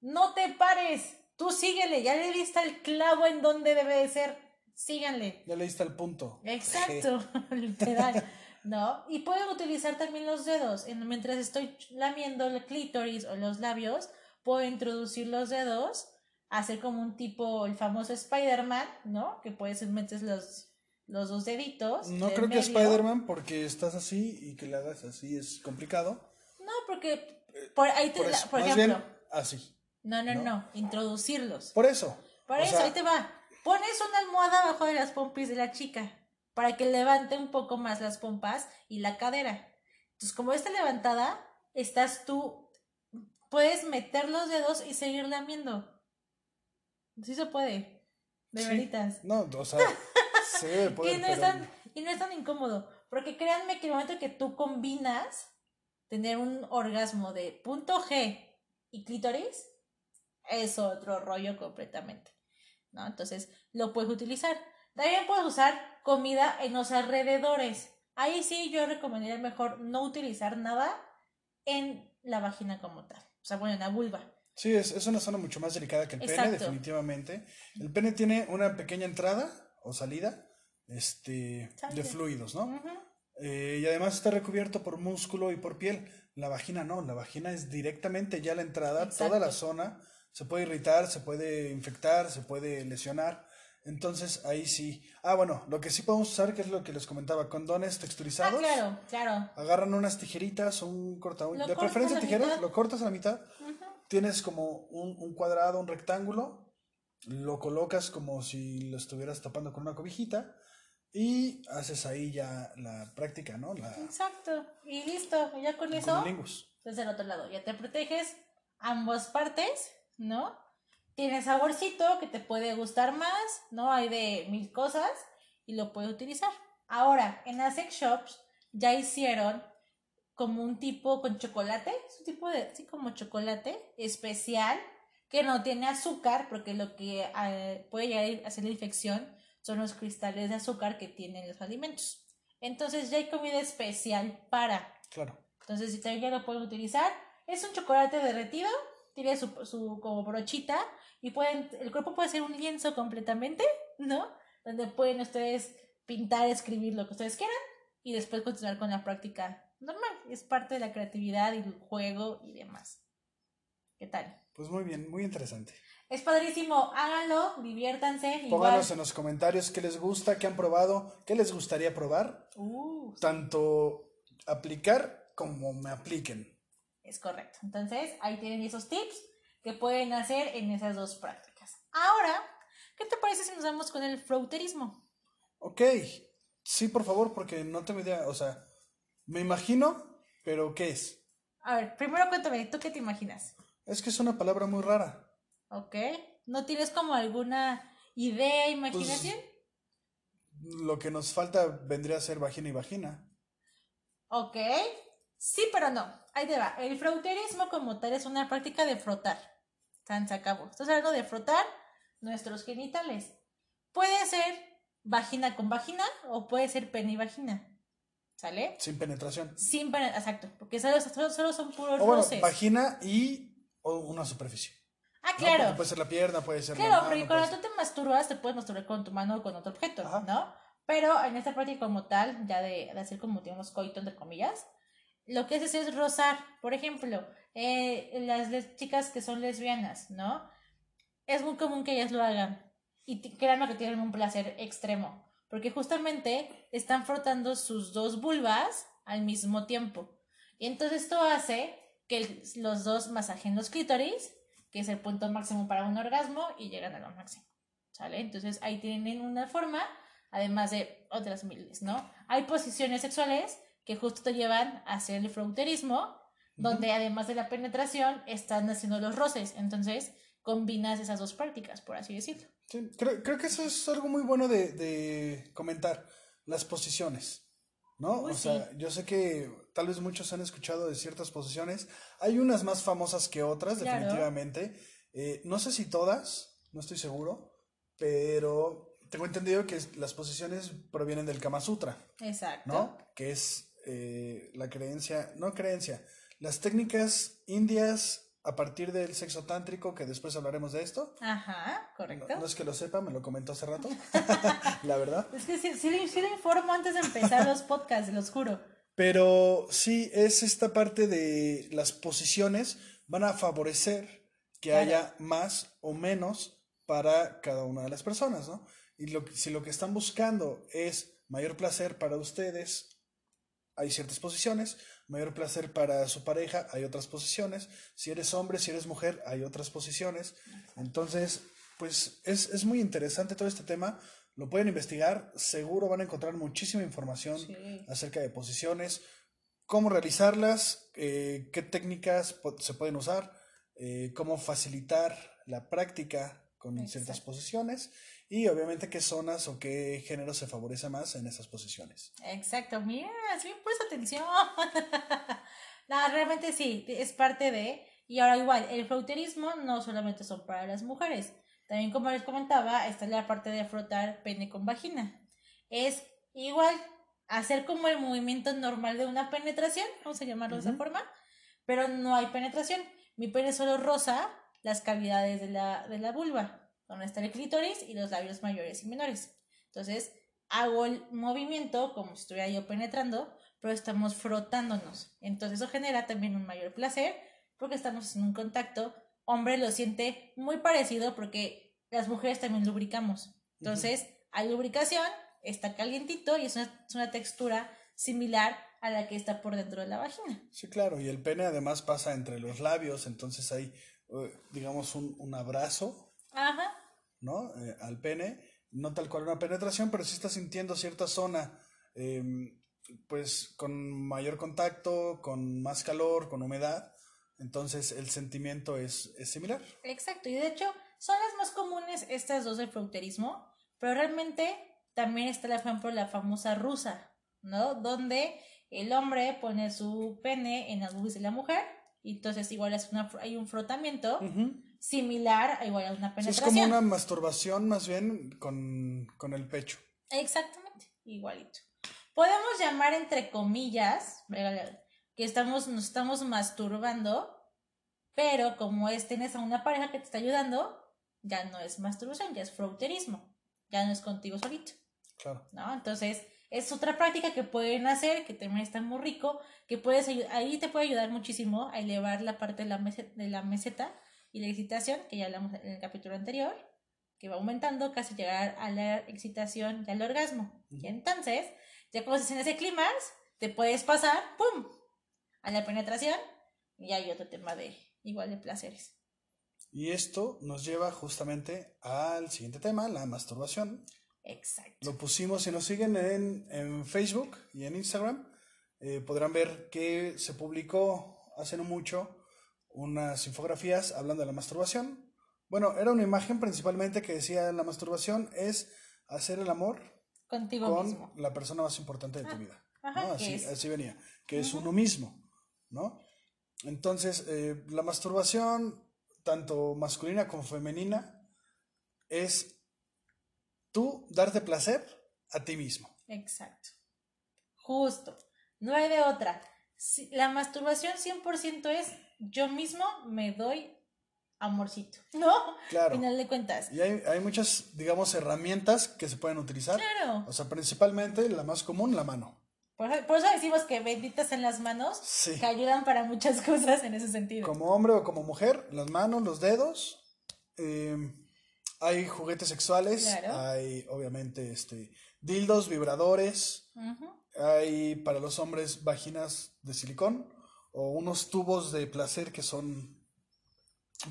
no te pares. Tú síguele, ya le diste el clavo en donde debe de ser. Síganle. Ya le diste el punto. Exacto, [laughs] [laughs] literal. ¿No? Y pueden utilizar también los dedos. En- mientras estoy lamiendo el clítoris o los labios, puedo introducir los dedos, hacer como un tipo, el famoso Spider-Man, ¿no? Que puedes metes los, los dos deditos. No creo que. Spider-Man, porque estás así y que le hagas así es complicado. No, porque por ahí te Por, la- eso, por ejemplo. bien así. No, no, ¿no? no, introducirlos. Por eso. Por eso, sea, ahí te va. Pones una almohada abajo de las pompis de la chica para que levante un poco más las pompas y la cadera. Entonces, como está levantada, estás tú, puedes meter los dedos y seguir lamiendo. Sí se puede. De sí. veritas. No, o sea, [laughs] se debe poder. Y no, es pero- tan, y no es tan incómodo. Porque créanme que el momento que tú combinas tener un orgasmo de punto G y clítoris, es otro rollo completamente. ¿No? Entonces, lo puedes utilizar. También puedes usar comida en los alrededores. Ahí sí yo recomendaría mejor no utilizar nada en la vagina como tal. O sea, bueno, en la vulva. Sí, es, es una zona mucho más delicada que el pene, definitivamente. El pene tiene una pequeña entrada o salida este, de fluidos, ¿no? Eh, y además está recubierto por músculo y por piel. La vagina no, la vagina es directamente ya la entrada, toda la zona. Se puede irritar, se puede infectar, se puede lesionar. Entonces ahí sí. Ah, bueno, lo que sí podemos usar, que es lo que les comentaba, condones Ah, texturizados. claro, claro. Agarran unas tijeritas, un corta Lo de preferencia tijeras, mitad. lo cortas a la mitad. Tienes como un, un cuadrado, un rectángulo, lo colocas como si lo estuvieras tapando con una cobijita y haces ahí ya la práctica, ¿no? La, Exacto. Y listo. Ya con con eso. el lingus. desde el otro lado. Ya te proteges ambas partes, ¿no? Tiene saborcito que te puede gustar más, ¿no? Hay de mil cosas y lo puedes utilizar. Ahora, en las sex shops ya hicieron como un tipo con chocolate, es un tipo de, así como chocolate especial que no tiene azúcar, porque lo que eh, puede llegar a hacer la infección son los cristales de azúcar que tienen los alimentos. Entonces ya hay comida especial para Claro. entonces, si también ya lo pueden utilizar, es un chocolate derretido, tiene su, su como brochita y pueden, el cuerpo puede ser un lienzo completamente, ¿no? Donde pueden ustedes pintar, escribir lo que ustedes quieran y después continuar con la práctica normal. Es parte de la creatividad y el juego y demás. ¿Qué tal? Pues muy bien, muy interesante. Es padrísimo, háganlo, diviértanse. Igual. Pónganos en los comentarios qué les gusta, qué han probado, qué les gustaría probar. Uh, Tanto aplicar como me apliquen. Es correcto. Entonces, ahí tienen esos tips que pueden hacer en esas dos prácticas. Ahora, ¿qué te parece si nos vamos con el frouterismo? Ok, sí, por favor, porque no tengo idea, o sea, me imagino, pero ¿qué es? A ver, primero cuéntame, ¿tú qué te imaginas? Es que es una palabra muy rara. ¿Ok? ¿No tienes como alguna idea, imaginación? Lo que nos falta vendría a ser vagina y vagina. Ok. Sí, pero no. Ahí te va. El frauterismo como tal es una práctica de frotar. Tan se acabó. Estás hablando de frotar nuestros genitales. Puede ser vagina con vagina o puede ser pene y vagina. ¿Sale? Sin penetración. Sin pene, exacto. Porque solo, solo, solo son puros O bueno, roces. vagina y o una superficie. Ah, ¿no? claro. Porque puede ser la pierna, puede ser la Claro, mano, porque cuando tú te masturbas, te puedes masturbar con tu mano o con otro objeto, Ajá. ¿no? Pero en esta práctica como tal, ya de, de hacer como digamos coito entre comillas, lo que haces es rozar. Por ejemplo, eh, las chicas que son lesbianas, ¿no? Es muy común que ellas lo hagan. Y créanme que tienen un placer extremo. Porque justamente están frotando sus dos vulvas al mismo tiempo. Y entonces esto hace que los dos masajen los clítoris, que es el punto máximo para un orgasmo, y llegan a lo máximo. ¿Sale? Entonces ahí tienen una forma, además de otras miles, ¿no? Hay posiciones sexuales que justo te llevan a hacer el fronterismo, donde además de la penetración están haciendo los roces. Entonces combinas esas dos prácticas, por así decirlo. Sí, creo, creo que eso es algo muy bueno de, de comentar, las posiciones, ¿no? Uy, o sea, sí. yo sé que tal vez muchos han escuchado de ciertas posiciones, hay unas más famosas que otras, Claro. definitivamente, Eh, no sé si todas, no estoy seguro, pero tengo entendido que las posiciones provienen del Kama Sutra, Exacto. ¿no? Que es eh, la creencia, no creencia, las técnicas indias a partir del sexo tántrico, que después hablaremos de esto. Ajá, correcto. no es que lo sepa, me lo comentó hace rato. [laughs] la verdad. Es que sí, sí, le- sí le informo antes de empezar los podcasts, los juro. Pero sí, es esta parte de las posiciones van a favorecer que Claro. haya más o menos para cada una de las personas, ¿no? Y lo, si lo que están buscando es mayor placer para ustedes, hay ciertas posiciones, mayor placer para su pareja, hay otras posiciones, si eres hombre, si eres mujer, hay otras posiciones. Entonces, pues es, es muy interesante todo este tema, lo pueden investigar, seguro van a encontrar muchísima información Sí. acerca de posiciones, cómo realizarlas, eh, qué técnicas se pueden usar, eh, cómo facilitar la práctica con ciertas posiciones y obviamente qué zonas o qué género se favorece más en esas posiciones. Exacto, mira, sí, presta atención. [laughs] no, realmente sí, es parte de. Y ahora igual, el flauterismo no solamente son para las mujeres. También como les comentaba, está la parte de frotar pene con vagina. Es igual hacer como el movimiento normal de una penetración, vamos a llamarlo de esa forma, pero no hay penetración. Mi pene solo roza las cavidades de la, de la vulva, donde está el clítoris y los labios mayores y menores. Entonces, hago el movimiento como si estuviera yo penetrando, pero estamos frotándonos. Entonces, eso genera también un mayor placer porque estamos en un contacto. Hombre lo siente muy parecido porque las mujeres también lubricamos. Entonces, hay lubricación, está calientito y es una, es una textura similar a la que está por dentro de la vagina. Sí, claro, y el pene además pasa entre los labios, entonces hay, eh, digamos, un, un abrazo, Ajá, ¿no? Eh, al pene, no tal cual una penetración, pero sí está sintiendo cierta zona, em, pues con mayor contacto, con más calor, con humedad, entonces el sentimiento es, es similar. exacto. Y de hecho, son las más comunes estas dos del fructerismo, pero realmente también está, por ejemplo, la famosa rusa, ¿no? Donde el hombre pone su pene en las boobies de la mujer y entonces igual es una, hay un frotamiento similar a igual una Sí, es penetración. como una masturbación más bien con, con el pecho. Exactamente, igualito. Podemos llamar entre comillas que estamos, nos estamos masturbando, pero como es tienes a una pareja que te está ayudando, ya no es masturbación, ya es frauterismo, ya no es contigo solito, Claro. ¿no? Entonces, es otra práctica que pueden hacer, que también está muy rico, que puedes ahí te puede ayudar muchísimo a elevar la parte de la, meseta, de la meseta y la excitación, que ya hablamos en el capítulo anterior, que va aumentando casi llegar a la excitación y al orgasmo. Y entonces, ya cuando estás en ese clímax, te puedes pasar, ¡pum!, a la penetración y hay otro tema de igual de placeres. Y esto nos lleva justamente al siguiente tema, la masturbación. Exacto. Lo pusimos, si nos siguen en, en Facebook y en Instagram, eh, podrán ver que se publicó hace no mucho unas infografías hablando de la masturbación. Bueno, era una imagen principalmente que decía la masturbación es hacer el amor Contigo con mismo. la persona más importante de tu vida. ajá, Así, así venía, que es uno mismo, ¿no? Entonces, eh, la masturbación, tanto masculina como femenina, es tú darte placer a ti mismo. Exacto. Justo. No hay de otra. La masturbación 100% es yo mismo me doy amorcito, [laughs] ¿no? Claro. Final de cuentas. Y hay, hay muchas, digamos, herramientas que se pueden utilizar. Claro. O sea, principalmente la más común, la mano. Por, eso- por eso decimos que benditas en las manos, Sí. que ayudan para muchas [laughs] cosas en ese sentido. Como hombre o como mujer, las manos, los dedos. eh, hay juguetes sexuales. Claro. Hay, obviamente, este, dildos, vibradores. Ujú. Hay para los hombres vaginas de silicón o unos tubos de placer que son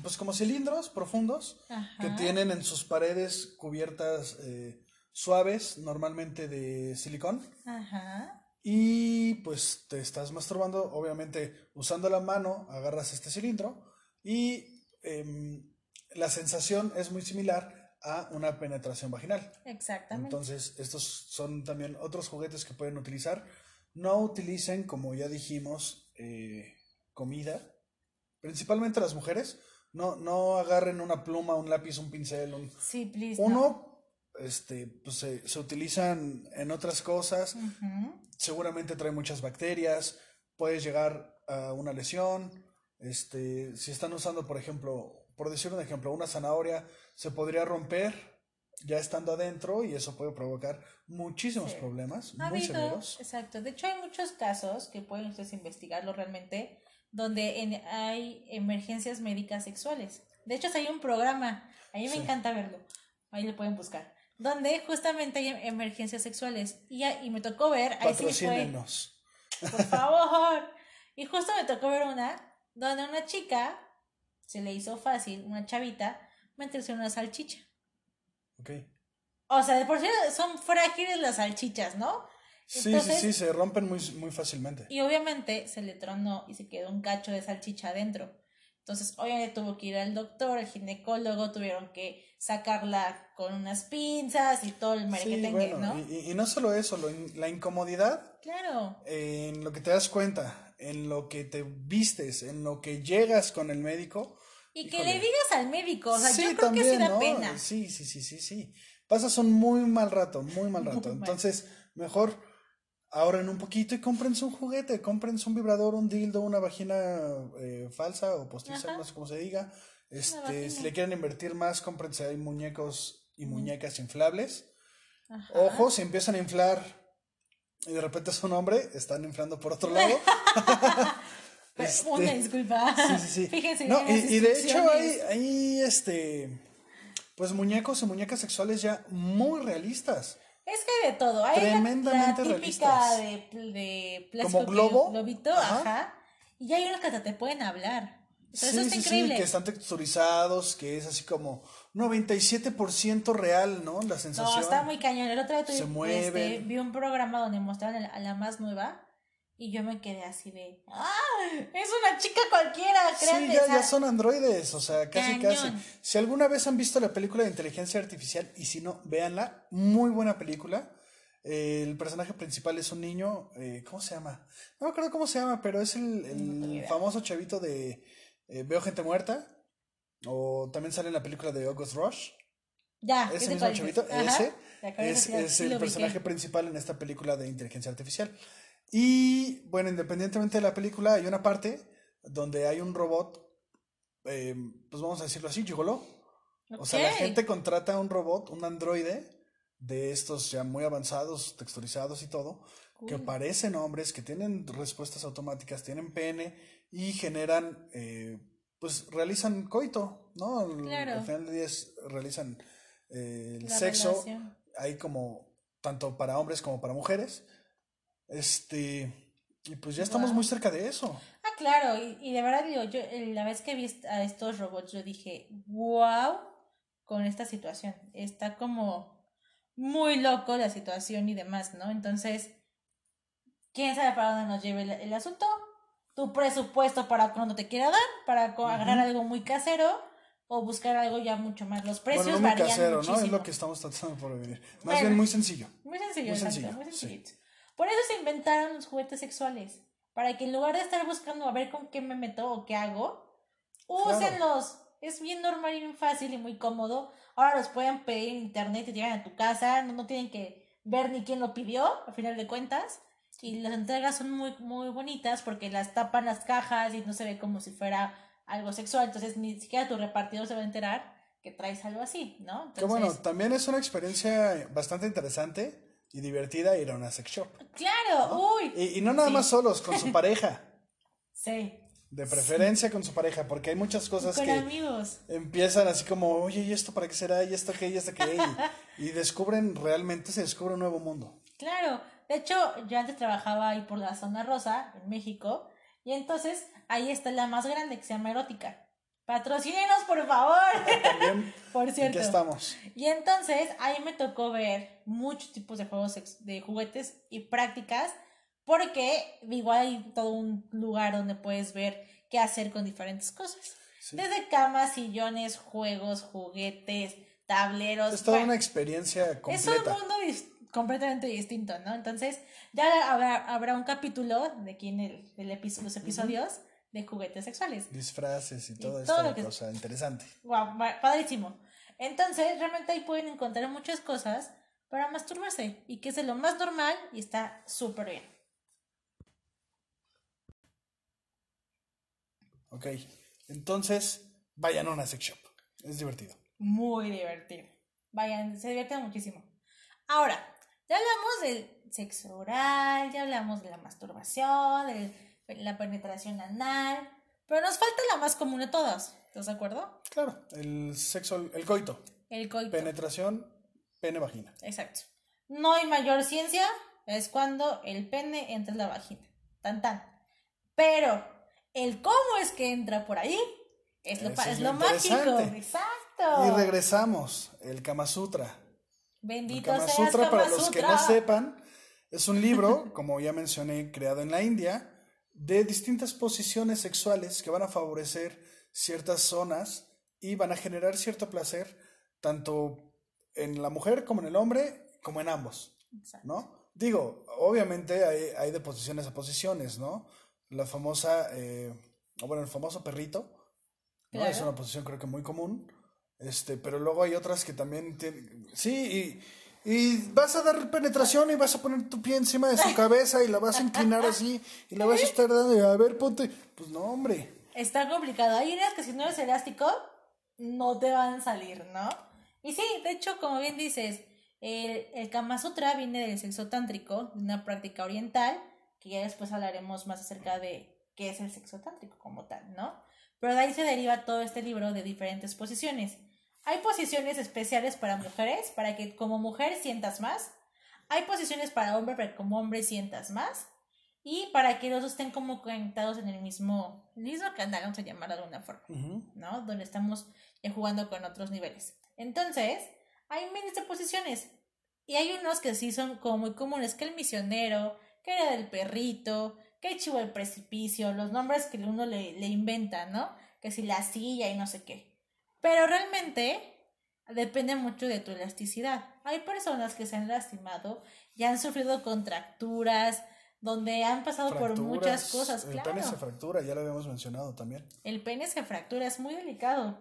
pues como cilindros profundos Ajá. que tienen en sus paredes cubiertas eh, suaves, normalmente de silicón. Ajá. Y pues te estás masturbando, obviamente usando la mano, agarras este cilindro y em, la sensación es muy similar a una penetración vaginal. Exactamente. Entonces, estos son también otros juguetes que pueden utilizar. No utilicen, como ya dijimos, eh, comida. Principalmente las mujeres. No, no agarren una pluma, un lápiz, un pincel. un- sí, please. no. Uno, este, pues se, se utilizan en otras cosas. Seguramente trae muchas bacterias. Puedes llegar a una lesión. Este, si están usando, por ejemplo, por decir un ejemplo, una zanahoria, se podría romper ya estando adentro y eso puede provocar muchísimos Sí. problemas Ha muy habido, severos. exacto. De hecho, hay muchos casos que pueden ustedes investigarlo realmente, donde en- hay emergencias médicas sexuales. De hecho, hay un programa, a mí me encanta verlo, ahí lo pueden buscar, donde justamente hay emergencias sexuales. Y, y me tocó ver, ahí sí fue, por favor. Y justo me tocó ver una donde una chica se le hizo fácil, una chavita, meterse una salchicha. Ok. O sea, de por sí son frágiles las salchichas, ¿no? Sí, Entonces- sí, sí, se rompen muy, muy fácilmente. Y obviamente se le tronó y se quedó un cacho de salchicha adentro. Entonces, obviamente tuvo que ir al doctor, al ginecólogo, tuvieron que sacarla con unas pinzas y todo el Sí, merequetengue, bueno, ¿no? y, y- no solo eso, lo la incomodidad Claro. en lo que te das cuenta, en lo que te vistes, en lo que llegas con el médico. Y que le digas al médico, o sea, Sí, yo creo que sí da ¿no? pena. Sí, sí, sí, sí, sí. Pasas un muy mal rato, muy mal Muy rato. mal. Entonces, mejor ahorren un poquito y cómprense un juguete, cómprense un vibrador, un dildo, una vagina eh, falsa o postiza, Ajá. no sé cómo se diga. Este, si le quieren invertir más, cómprense hay muñecos y muñecas inflables. Ajá. Ojo, si empiezan a inflar y de repente es un hombre, están inflando por otro lado. [laughs] [laughs] Este, Una disculpa. Sí, sí, sí. [laughs] Fíjense No, y, y de hecho hay, hay este pues muñecos y muñecas sexuales ya muy realistas. Es que hay de todo. Hay la- la, Tremendamente típica realistas. de, de plástico Como globo. globito, Ajá. ajá. Y hay unos que hasta te pueden hablar. O sea, sí, eso está sí, sí, increíble. que están texturizados, que es así como 97% real, ¿no? La sensación. No, está muy cañón. El otro día Se este, vi un programa donde mostraban a la más nueva y yo me quedé así de, ¡ah! Es una chica cualquiera, Sí, créanme. ya, o sea, ya son androides, o sea, casi Cañón. casi. Si alguna vez han visto la película de inteligencia artificial y si no, véanla, muy buena película. Eh, el personaje principal es un niño, eh, ¿cómo se llama? No me acuerdo cómo se llama, pero es el, el No famoso chavito de eh, Veo gente muerta. O también sale en la película de August Rush. Ya, Ese ¿qué te mismo chavito, Ajá. ese es, sí, es sí el personaje principal en esta película de inteligencia artificial. Y bueno, independientemente de la película, hay una parte donde hay un robot, eh, pues vamos a decirlo así, gigoló. O sea, la gente contrata un robot, un androide, de estos ya muy avanzados, texturizados y todo, que parecen hombres, que tienen respuestas automáticas, tienen pene y generan, eh, pues realizan coito, ¿no? Al- Claro. Al final del día es- realizan eh, el La sexo, relación. hay como, tanto para hombres como para mujeres. Este, y pues ya estamos Wow. muy cerca de eso. Ah, claro, y, y de verdad digo, yo eh, la vez que vi a estos robots, yo dije, wow, con esta situación. Está como muy loco la situación y demás, ¿no? Entonces, ¿quién sabe para dónde nos lleve el, el asunto? Tu presupuesto para cuando te quiera dar, para co- agarrar algo muy casero o buscar algo ya mucho más. Los precios bueno, no muy varían casero, ¿no? Es lo que estamos tratando por venir. Más Bueno. bien muy sencillo. Muy sencillo, Muy exacto, sencillo, muy sí. Por eso se inventaron los juguetes sexuales. Para que en lugar de estar buscando a ver con qué me meto o qué hago, úsenlos. Es bien normal y bien fácil y muy cómodo. Ahora los pueden pedir en internet y llegan a tu casa. No, no tienen que ver ni quién lo pidió, al final de cuentas. Y las entregas son muy, muy bonitas porque las tapan las cajas y no se ve como si fuera algo sexual, entonces ni siquiera tu repartidor se va a enterar que traes algo así, ¿no? Entonces, Que bueno, también es una experiencia bastante interesante y divertida ir a una sex shop. claro, uy, Y, y no nada Sí. más solos, con [laughs] su pareja. sí, De preferencia con su pareja, porque hay muchas cosas con que amigos. empiezan así como, oye, ¿y esto para qué será? ¿Y esto qué? ¿Y esto qué? Y, [laughs] y descubren, realmente se descubre un nuevo mundo. Claro, de hecho, yo antes trabajaba ahí por la zona rosa, en México, y entonces ahí está la más grande que se llama Erótica. Patrocínenos, por favor. También, [laughs] por ¿en cierto. qué estamos? Y entonces ahí me tocó ver muchos tipos de juegos de juguetes y prácticas porque igual hay todo un lugar donde puedes ver qué hacer con diferentes cosas. Sí. Desde camas, sillones, juegos, juguetes, tableros. Es toda una experiencia es completa. un mundo completamente distinto, ¿no? Entonces ya habrá, habrá un capítulo de aquí en el, los episodios de juguetes sexuales. Disfraces y todo todo esto, lo que- cosa interesante. Wow, padrísimo. Entonces, realmente ahí pueden encontrar muchas cosas para masturbarse y que es lo más normal y está súper bien. Ok, entonces vayan a una sex shop. Es divertido. Muy divertido. Vayan, se divierten muchísimo. Ahora, ya hablamos del sexo oral, ya hablamos de la masturbación, de la penetración anal, pero nos falta la más común de todas. ¿Estás de acuerdo? Claro, el sexo, el coito. El coito. Penetración, pene-vagina. Exacto. No hay mayor ciencia, es cuando el pene entra en la vagina. Tan tan. Pero el cómo es que entra por ahí es lo, es lo mágico. Exacto. Y regresamos, el Kama Sutra. El Bendito Kama seas Sutra, para Kama los que no sepan, es un libro, como ya mencioné, creado en la India, de distintas posiciones sexuales que van a favorecer ciertas zonas y van a generar cierto placer tanto en la mujer como en el hombre, como en ambos, Exacto. ¿no? Digo, obviamente hay, hay de posiciones a posiciones, ¿no? La famosa, eh, bueno, el famoso perrito, ¿no? Claro. Es una posición creo que muy común. Este, pero luego hay otras que también tienen. Sí, y, y vas a dar penetración y vas a poner tu pie encima de su cabeza y la vas a inclinar así y la vas a estar dando. A ver, ponte. Pues no, hombre. Está complicado. Hay unas que si no eres elástico, no te van a salir, ¿no? Y sí, de hecho, como bien dices, el, el Kama Sutra viene del sexo tántrico, de una práctica oriental, que ya después hablaremos más acerca de qué es el sexo tántrico como tal, ¿no? Pero de ahí se deriva todo este libro de diferentes posiciones. Hay posiciones especiales para mujeres, para que como mujer sientas más. Hay posiciones para hombre, para que como hombre sientas más. Y para que los dos estén como conectados en el mismo, el mismo canal, vamos a llamarlo de alguna forma. ¿no? Donde estamos ya jugando con otros niveles. Entonces, hay miles de posiciones. Y hay unos que sí son como muy comunes, que el misionero, que era del perrito, que el chivo del precipicio, los nombres que uno le, le inventa, ¿no? Que si la silla y no sé qué. Pero realmente depende mucho de tu elasticidad. Hay personas que se han lastimado y han sufrido contracturas, donde han pasado por muchas cosas, El claro. pene se fractura, ya lo habíamos mencionado también. El pene se fractura, es muy delicado.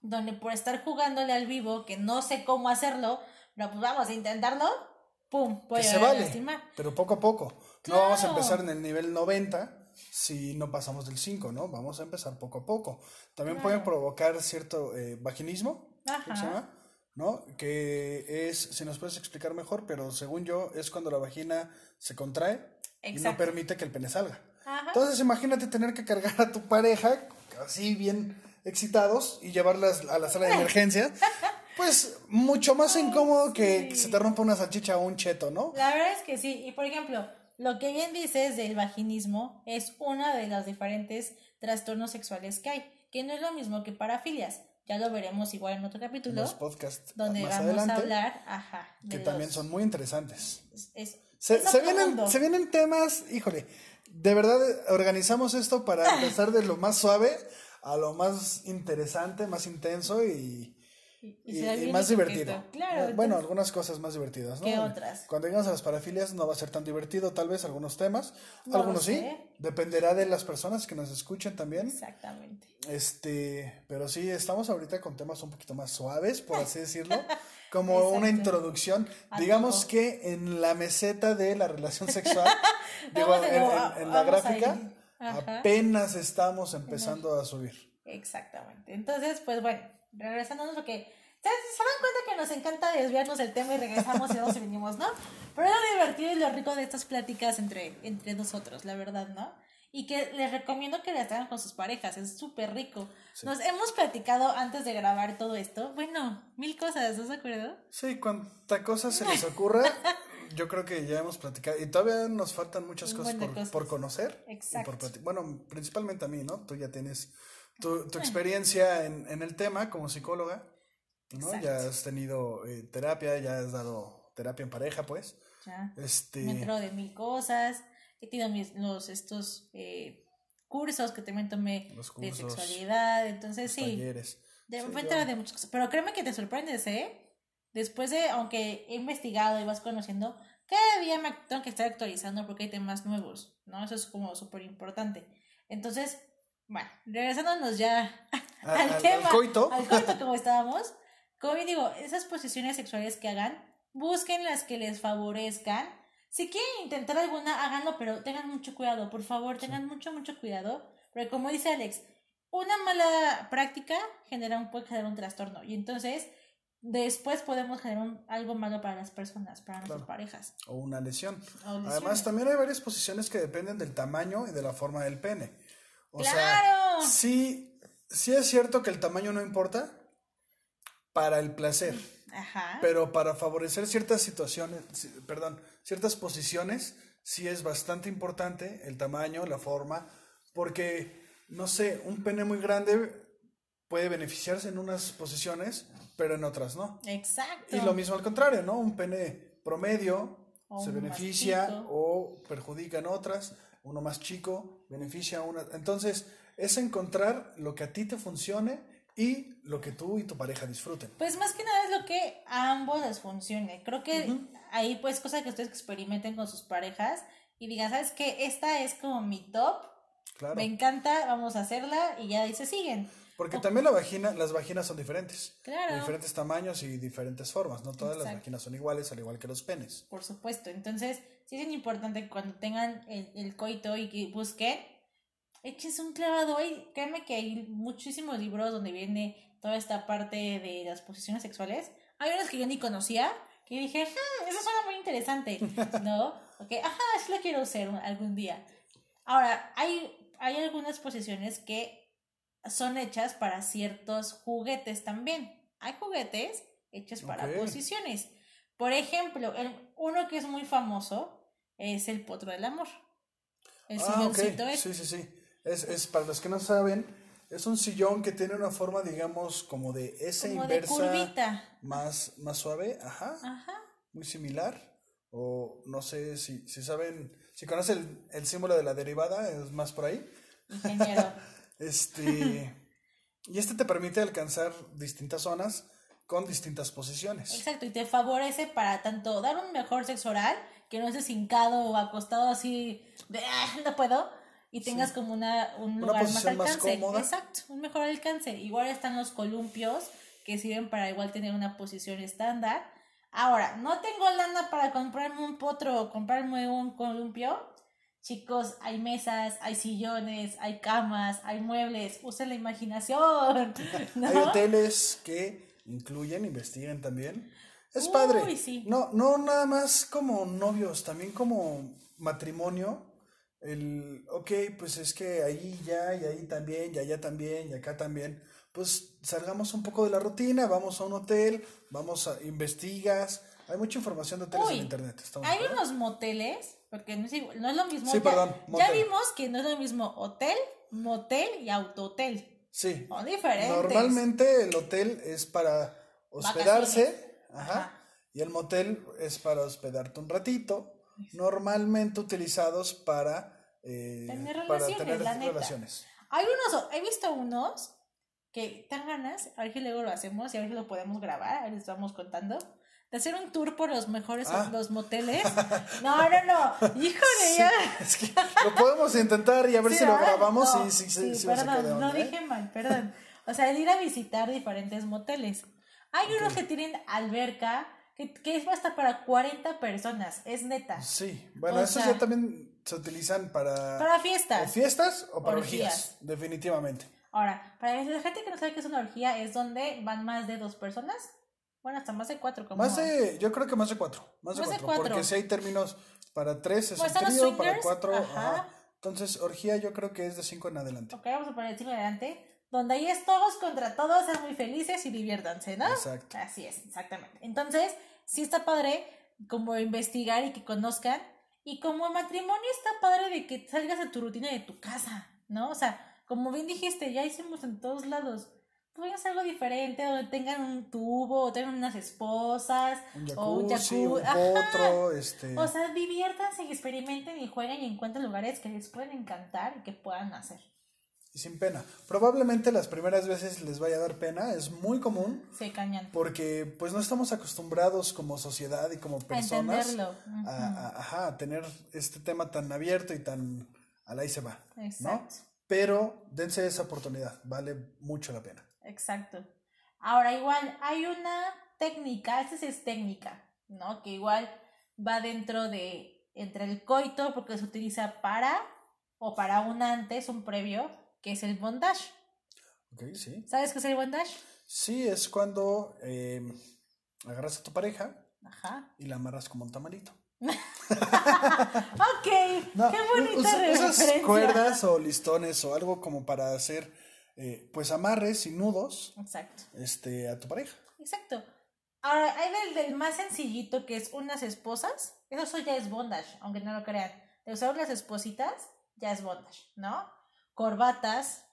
Donde por estar jugándole al vivo, que no sé cómo hacerlo, pero pues vamos a intentarlo, ¡pum! Puede se vale, lastimar. pero poco a poco. No vamos a empezar en el nivel 90 si no pasamos del 5, ¿no? Vamos a empezar poco a poco. También pueden Claro. provocar cierto eh, vaginismo, se Ajá. llama, ¿no? Que es, si nos puedes explicar mejor, pero según yo, es cuando la vagina se contrae y no permite que el pene salga. Ajá. Entonces imagínate tener que cargar a tu pareja así bien excitados y llevarlas a la sala de emergencias. [laughs] Pues mucho más incómodo que sí. se te rompa una salchicha o un cheto, ¿no? La verdad es que sí. Y por ejemplo, lo que bien dices del vaginismo es uno de los diferentes trastornos sexuales que hay, que no es lo mismo que parafilias. Ya lo veremos igual en otro capítulo, Los podcasts donde más vamos adelante, a hablar, ajá, que también son muy interesantes. es- es- Se, se vienen, se vienen temas, híjole, de verdad organizamos esto para empezar de lo más suave a lo más interesante, más intenso y, Y- y- y será y bien más divertido. Claro. Eh, bueno, entonces- algunas cosas más divertidas, ¿no? ¿Qué otras? Cuando llegamos a las parafilias no va a ser tan divertido, tal vez algunos temas, No lo algunos sí, dependerá de las personas que nos escuchen también. Exactamente. Este, pero sí, estamos ahorita con temas un poquito más suaves, por así decirlo, [laughs] como una introducción. A Digamos todo. que en la meseta de la relación sexual, [laughs] [laughs] digo, a- en, en- en la gráfica, apenas estamos empezando a subir. Exactamente. Entonces, pues bueno, regresándonos porque se, se dan cuenta que nos encanta desviarnos del tema y regresamos y y venimos, ¿no? Pero es lo divertido y lo rico de estas pláticas entre, entre nosotros, la verdad, ¿no? Y que les recomiendo que las hagan con sus parejas, es súper rico. Nos hemos platicado antes de grabar todo esto, bueno, mil cosas, ¿estás de acuerdo? Sí, cuanta cosa se les ocurra, yo creo que ya hemos platicado. Y todavía nos faltan muchas cosas por, cosas. por conocer. y Exacto. por plati- bueno, principalmente a mí, ¿no? Tú ya tienes tu, tu [laughs] experiencia en, en el tema como psicóloga, ¿no? Exacto. Ya has tenido eh, terapia, ya has dado terapia en pareja, pues. Ya. Este, Me entero de mil cosas, he tenido mis, los, estos eh, cursos que también tomé Los de sexualidad, entonces sí. talleres. De, Sí, me yo- de muchas cosas. Pero créeme que te sorprendes, ¿eh? Después de, aunque he investigado y vas conociendo, cada día me tengo que estar actualizando porque hay temas nuevos, ¿no? Eso es como súper importante. Entonces, bueno, regresándonos ya A- [laughs] al, al- al tema, coito. al coito como estábamos, como bien digo, esas posiciones sexuales que hagan, busquen las que les favorezcan. Si quieren intentar alguna, háganlo, pero tengan mucho cuidado, por favor, tengan mucho, mucho cuidado, porque como dice Alex, una mala práctica genera un, puede generar un trastorno y entonces después podemos generar un- algo malo para las personas, para nuestras parejas. O una lesión. O. Además, también hay varias posiciones que dependen del tamaño y de la forma del pene. O ¡Claro! sea, sí, sí es cierto que el tamaño no importa para el placer, Ajá. pero para favorecer ciertas situaciones, perdón, ciertas posiciones, sí es bastante importante el tamaño, la forma, porque, no sé, un pene muy grande puede beneficiarse en unas posiciones, pero en otras no. Exacto. Y lo mismo al contrario, ¿no? Un pene promedio O se beneficia o perjudica en otras, uno más chico beneficia a una. Entonces, es encontrar lo que a ti te funcione y lo que tú y tu pareja disfruten. Pues más que nada es lo que a ambos les funcione. Creo que ahí pues cosa que ustedes experimenten con sus parejas y digan, ¿sabes qué? Esta es como mi top, Claro. me encanta, vamos a hacerla y ya ahí se siguen. Porque también la vagina, las vaginas son diferentes. Claro. De diferentes tamaños y diferentes formas. No todas las vaginas son iguales, al igual que los penes. Por supuesto. Entonces, sí es importante que cuando tengan el, el coito y que busquen, échense un clavado. Hay, créanme que hay muchísimos libros donde viene toda esta parte de las posiciones sexuales. Hay unos que yo ni conocía, que dije, "Hmm, eso suena muy interesante, [laughs] ¿no? Ok, ajá, sí lo quiero hacer un- algún día. Ahora, hay, hay algunas posiciones que son hechas para ciertos juguetes también. Hay juguetes hechos para posiciones. Por ejemplo, el, uno que es muy famoso es el potro del amor. El Ah, ese. Sí, sí, sí. Es, es, para los que no saben, es un sillón que tiene una forma, digamos, como de S como de inversa. curvita. Más, más suave, ajá. Ajá. Muy similar. O no sé si, si saben, si conocen el, el símbolo de la derivada, es más por ahí. Ingeniero. [laughs] Este. y este te permite alcanzar distintas zonas con distintas posiciones. Exacto, y te favorece para tanto dar un mejor sexo oral, que no estés hincado o acostado así de "Ah, no puedo, y tengas como una, un Una lugar más alcance. cómoda. Exacto, un mejor alcance. Igual están los columpios, que sirven para igual tener una posición estándar. Ahora, no tengo lana para comprarme un potro o comprarme un columpio. Chicos, hay mesas, hay sillones, hay camas, hay muebles. Usen la imaginación. [laughs] ¿no? Hay hoteles que incluyen, investiguen también. Es Uy, padre. sí. No, no nada más como novios, también como matrimonio. El, ok, pues es que ahí ya, y ahí también, y allá también, y acá también. Pues salgamos un poco de la rutina, vamos a un hotel, vamos a investigas. Hay mucha información de hoteles Uy, en internet. ¿estamos de Hay unos moteles, porque no es, igual- no es lo mismo. Sí, ya, perdón, ya vimos que no es lo mismo hotel, motel y autohotel. Sí. Son diferentes. Normalmente el hotel es para hospedarse, ajá, Ajá. y el motel es para hospedarte un ratito, normalmente utilizados para, eh, Tener para relaciones, tener la neta. relaciones. Hay unos, he visto unos que tan ganas, a ver si luego lo hacemos y a ver si lo podemos grabar, a ver si estamos contando. De hacer un tour por los mejores Ah. los moteles. [laughs] No, no, no. Híjole, Sí, ya. es que lo podemos intentar y a ver Sí, si lo ¿verdad? grabamos No, y si, sí, saca de perdón, no ¿eh? dije mal, perdón. O sea, el ir a visitar diferentes moteles. Hay unos que tienen alberca, que, que es hasta para 40 personas, es neta. Sí, bueno, O estos sea, ya también se utilizan para, Para o fiestas. fiestas o para Orgías. orgías, definitivamente. Ahora, para la gente que no sabe qué es una orgía, es donde van más de dos personas. Bueno, hasta más de cuatro. Como... Más de, yo creo que más de cuatro. Más, de, cuatro, Porque si hay términos para tres es Pues un trío, para cuatro. ajá. ajá. Entonces, orgía yo creo que es de cinco en adelante. Ok, vamos a poner el 5 adelante. Donde ahí es todos contra todos, sean muy felices y diviértanse, ¿no? Exacto. Así es, exactamente. Entonces, sí está padre como investigar y que conozcan. Y como matrimonio está padre de que salgas de tu rutina de tu casa, ¿no? O sea, como bien dijiste, ya hicimos en todos lados. Pues hacer algo diferente, donde tengan un tubo, o tengan unas esposas, Un o un jacuzzi, un potro, este. O sea, diviértanse y experimenten y jueguen y encuentren lugares que les pueden encantar y que puedan hacer. Y sin pena. Probablemente las primeras veces les vaya a dar pena, es muy común. Se cañan. Porque pues no estamos acostumbrados como sociedad y como personas entenderlo. a, a- ajá, a tener este tema tan abierto y tan al ahí se va, ¿no? Exacto. Pero dense esa oportunidad, vale mucho la pena. Exacto. Ahora, igual, hay una técnica, esta sí es técnica, ¿no? Que igual va dentro de, entre el coito, porque se utiliza para, o para un antes, un previo, que es el bondage. Ok, sí. ¿Sabes qué es el bondage? Sí, es cuando eh, agarras a tu pareja Ajá. y la amarras como un tamarito. [laughs] Ok, No, qué bonita Esas referencia. cuerdas o listones o algo como para hacer eh, pues amarres y nudos Exacto. este, a tu pareja. Exacto. Ahora, hay del, del más sencillito que es unas esposas. Eso ya es bondage, aunque no lo crean. De usar unas espositas, ya es bondage, ¿no? Corbatas.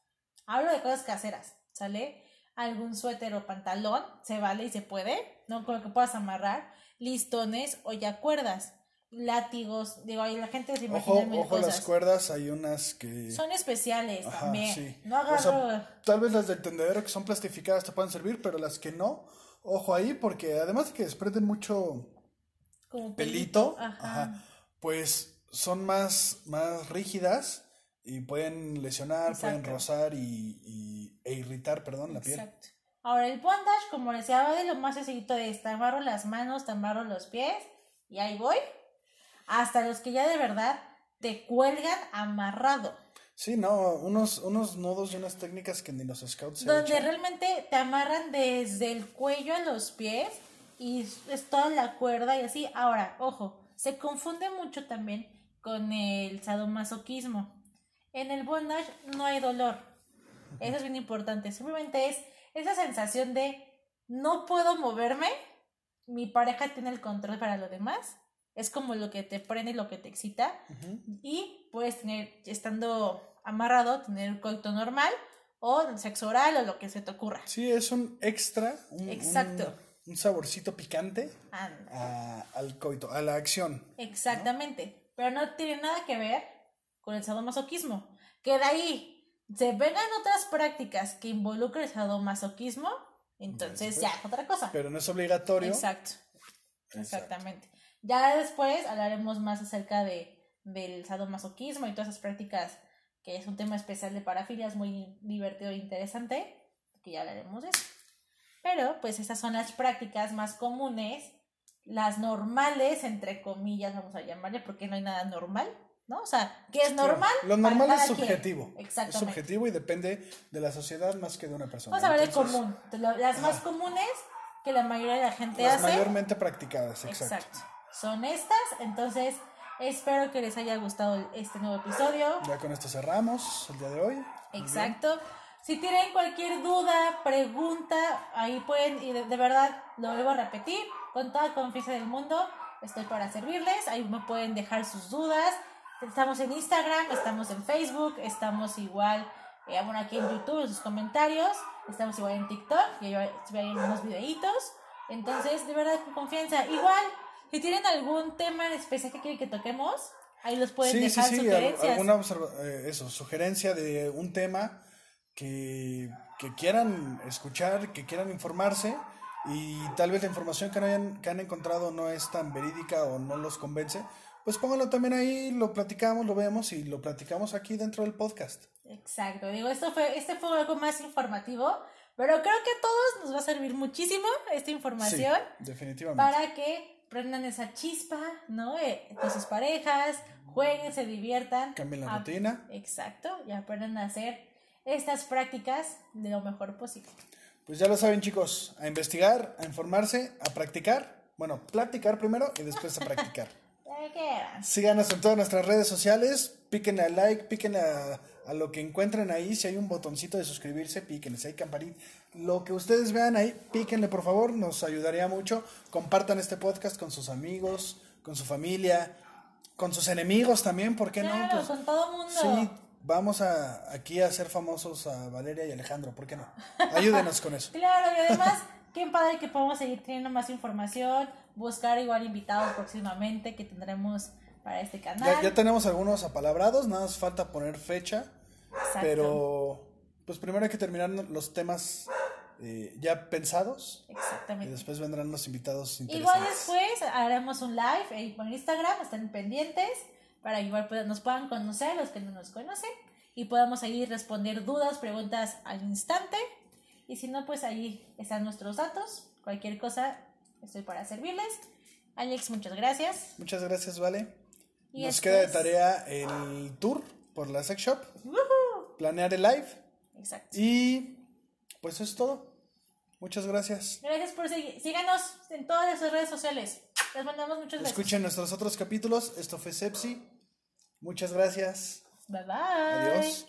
Hablo de cosas caseras, ¿sale? Algún suéter o pantalón, se vale y se puede, ¿no? Con lo que puedas amarrar. Listones o ya cuerdas. Látigos. Digo, ahí la gente se Ojo, imagina mil ojo las cuerdas, hay unas que... Son especiales Ajá, también. sí. No O sea, agarro. tal vez las del tendedero que son plastificadas te puedan servir, pero las que no, ojo ahí, porque además de que desprenden mucho como pelito, Ajá. ajá, pues son más, más rígidas y pueden lesionar, pueden rozar y, y- e irritar, perdón, la piel. Exacto. Ahora, el bondage, como les decía, va de lo más sencillito de te amarro las manos, te amarro los pies y ahí voy. Hasta los que ya de verdad te cuelgan amarrado. Sí, no, unos, unos nudos y unas técnicas que ni los scouts se Donde echan. realmente te amarran desde el cuello a los pies y es toda la cuerda y así. Ahora, ojo, se confunde mucho también con el sadomasoquismo. En el bondage no hay dolor. Eso es bien importante. Simplemente es esa sensación de no puedo moverme, mi pareja tiene el control para lo demás. Es como lo que te prende y lo que te excita. Y puedes tener, estando amarrado, tener un coito normal o sexo oral o lo que se te ocurra. Sí, es un extra, un, Exacto. un, un saborcito picante a- al coito, a la acción. Exactamente. Pero no tiene nada que ver con el sadomasoquismo. Que de ahí se vengan otras prácticas que involucren el sadomasoquismo, entonces ya es otra cosa. Pero no es obligatorio. Exacto. Exacto. Exactamente. Ya después hablaremos más acerca de, del sadomasoquismo y todas esas prácticas, que es un tema especial de parafilias muy divertido e interesante, que ya hablaremos de eso. Pero, pues, esas son las prácticas más comunes, las normales, entre comillas, vamos a llamarle, porque no hay nada normal, ¿no? O sea, ¿qué es normal? Lo normal es cada quien. subjetivo. Es Exactamente. subjetivo y depende de la sociedad más que de una persona. Vamos a de Entonces, común. de lo- Las más comunes que la mayoría de la gente Las hace. mayormente practicadas, exacto. Exacto. Son estas, entonces espero que les haya gustado este nuevo episodio. Ya con esto cerramos el día de hoy. Exacto. Si tienen cualquier duda, pregunta, ahí pueden, y de, de verdad, lo vuelvo a repetir, con toda confianza del mundo, estoy para servirles, ahí me pueden dejar sus dudas. Estamos en Instagram, estamos en Facebook, estamos igual, eh, bueno, aquí en YouTube, en sus comentarios, estamos igual en TikTok, y ahí hay unos videitos. Entonces, de verdad, con confianza. Igual, si tienen algún tema especial que quieren que toquemos, ahí los pueden Sí, sí, dejar sí, al- sugerencias. alguna eh, eso, sugerencia de un tema que, que quieran escuchar, que quieran informarse y tal vez la información que, no hayan, que han encontrado no es tan verídica o no los convence, pues pónganlo también ahí, lo platicamos, lo vemos y lo platicamos aquí dentro del podcast. Exacto, digo, esto fue, este fue algo más informativo, pero creo que a todos nos va a servir muchísimo esta información Sí, definitivamente. para que prendan esa chispa, ¿no? Eh, con sus parejas, jueguen, se diviertan. Cambien la Ah, rutina. Exacto, y aprendan a hacer estas prácticas de lo mejor posible. Pues ya lo saben chicos, a investigar, a informarse, a practicar. Bueno, platicar primero y después a practicar. [laughs] Quieran. Síganos en todas nuestras redes sociales, piquen al like, piquen a, a lo que encuentren ahí, si hay un botoncito de suscribirse, píquenle, si hay campanita, lo que ustedes vean ahí, píquenle por favor, nos ayudaría mucho. Compartan este podcast con sus amigos, con su familia, con sus enemigos también, ¿por qué no? Claro, Pues, con todo mundo. Sí, vamos a, aquí a hacer famosos a Valeria y Alejandro, ¿por qué no? Ayúdenos con eso. [laughs] Claro, y además, qué padre que podamos seguir teniendo más información, buscar igual invitados próximamente que tendremos para este canal. Ya, ya tenemos algunos apalabrados, nada más falta poner fecha, Exacto. pero pues primero hay que terminar los temas eh, ya pensados y Exactamente. después vendrán los invitados Igual interesantes. después haremos un live ahí por Instagram, estén pendientes para que igual puedan- nos puedan conocer los que no nos conocen y podamos ahí responder dudas, preguntas al instante. Y si no, pues ahí están nuestros datos. Cualquier cosa, estoy para servirles. Alex, muchas gracias. Muchas gracias, Vale. Y Nos queda de tarea el tour por la sex shop, planear el live Exacto. y pues eso es todo. Muchas gracias. Gracias por seguir. Síganos en todas nuestras redes sociales. Les mandamos muchos besos. Escuchen nuestros otros capítulos. Esto fue Sepsi. Muchas gracias. Bye bye. Adiós.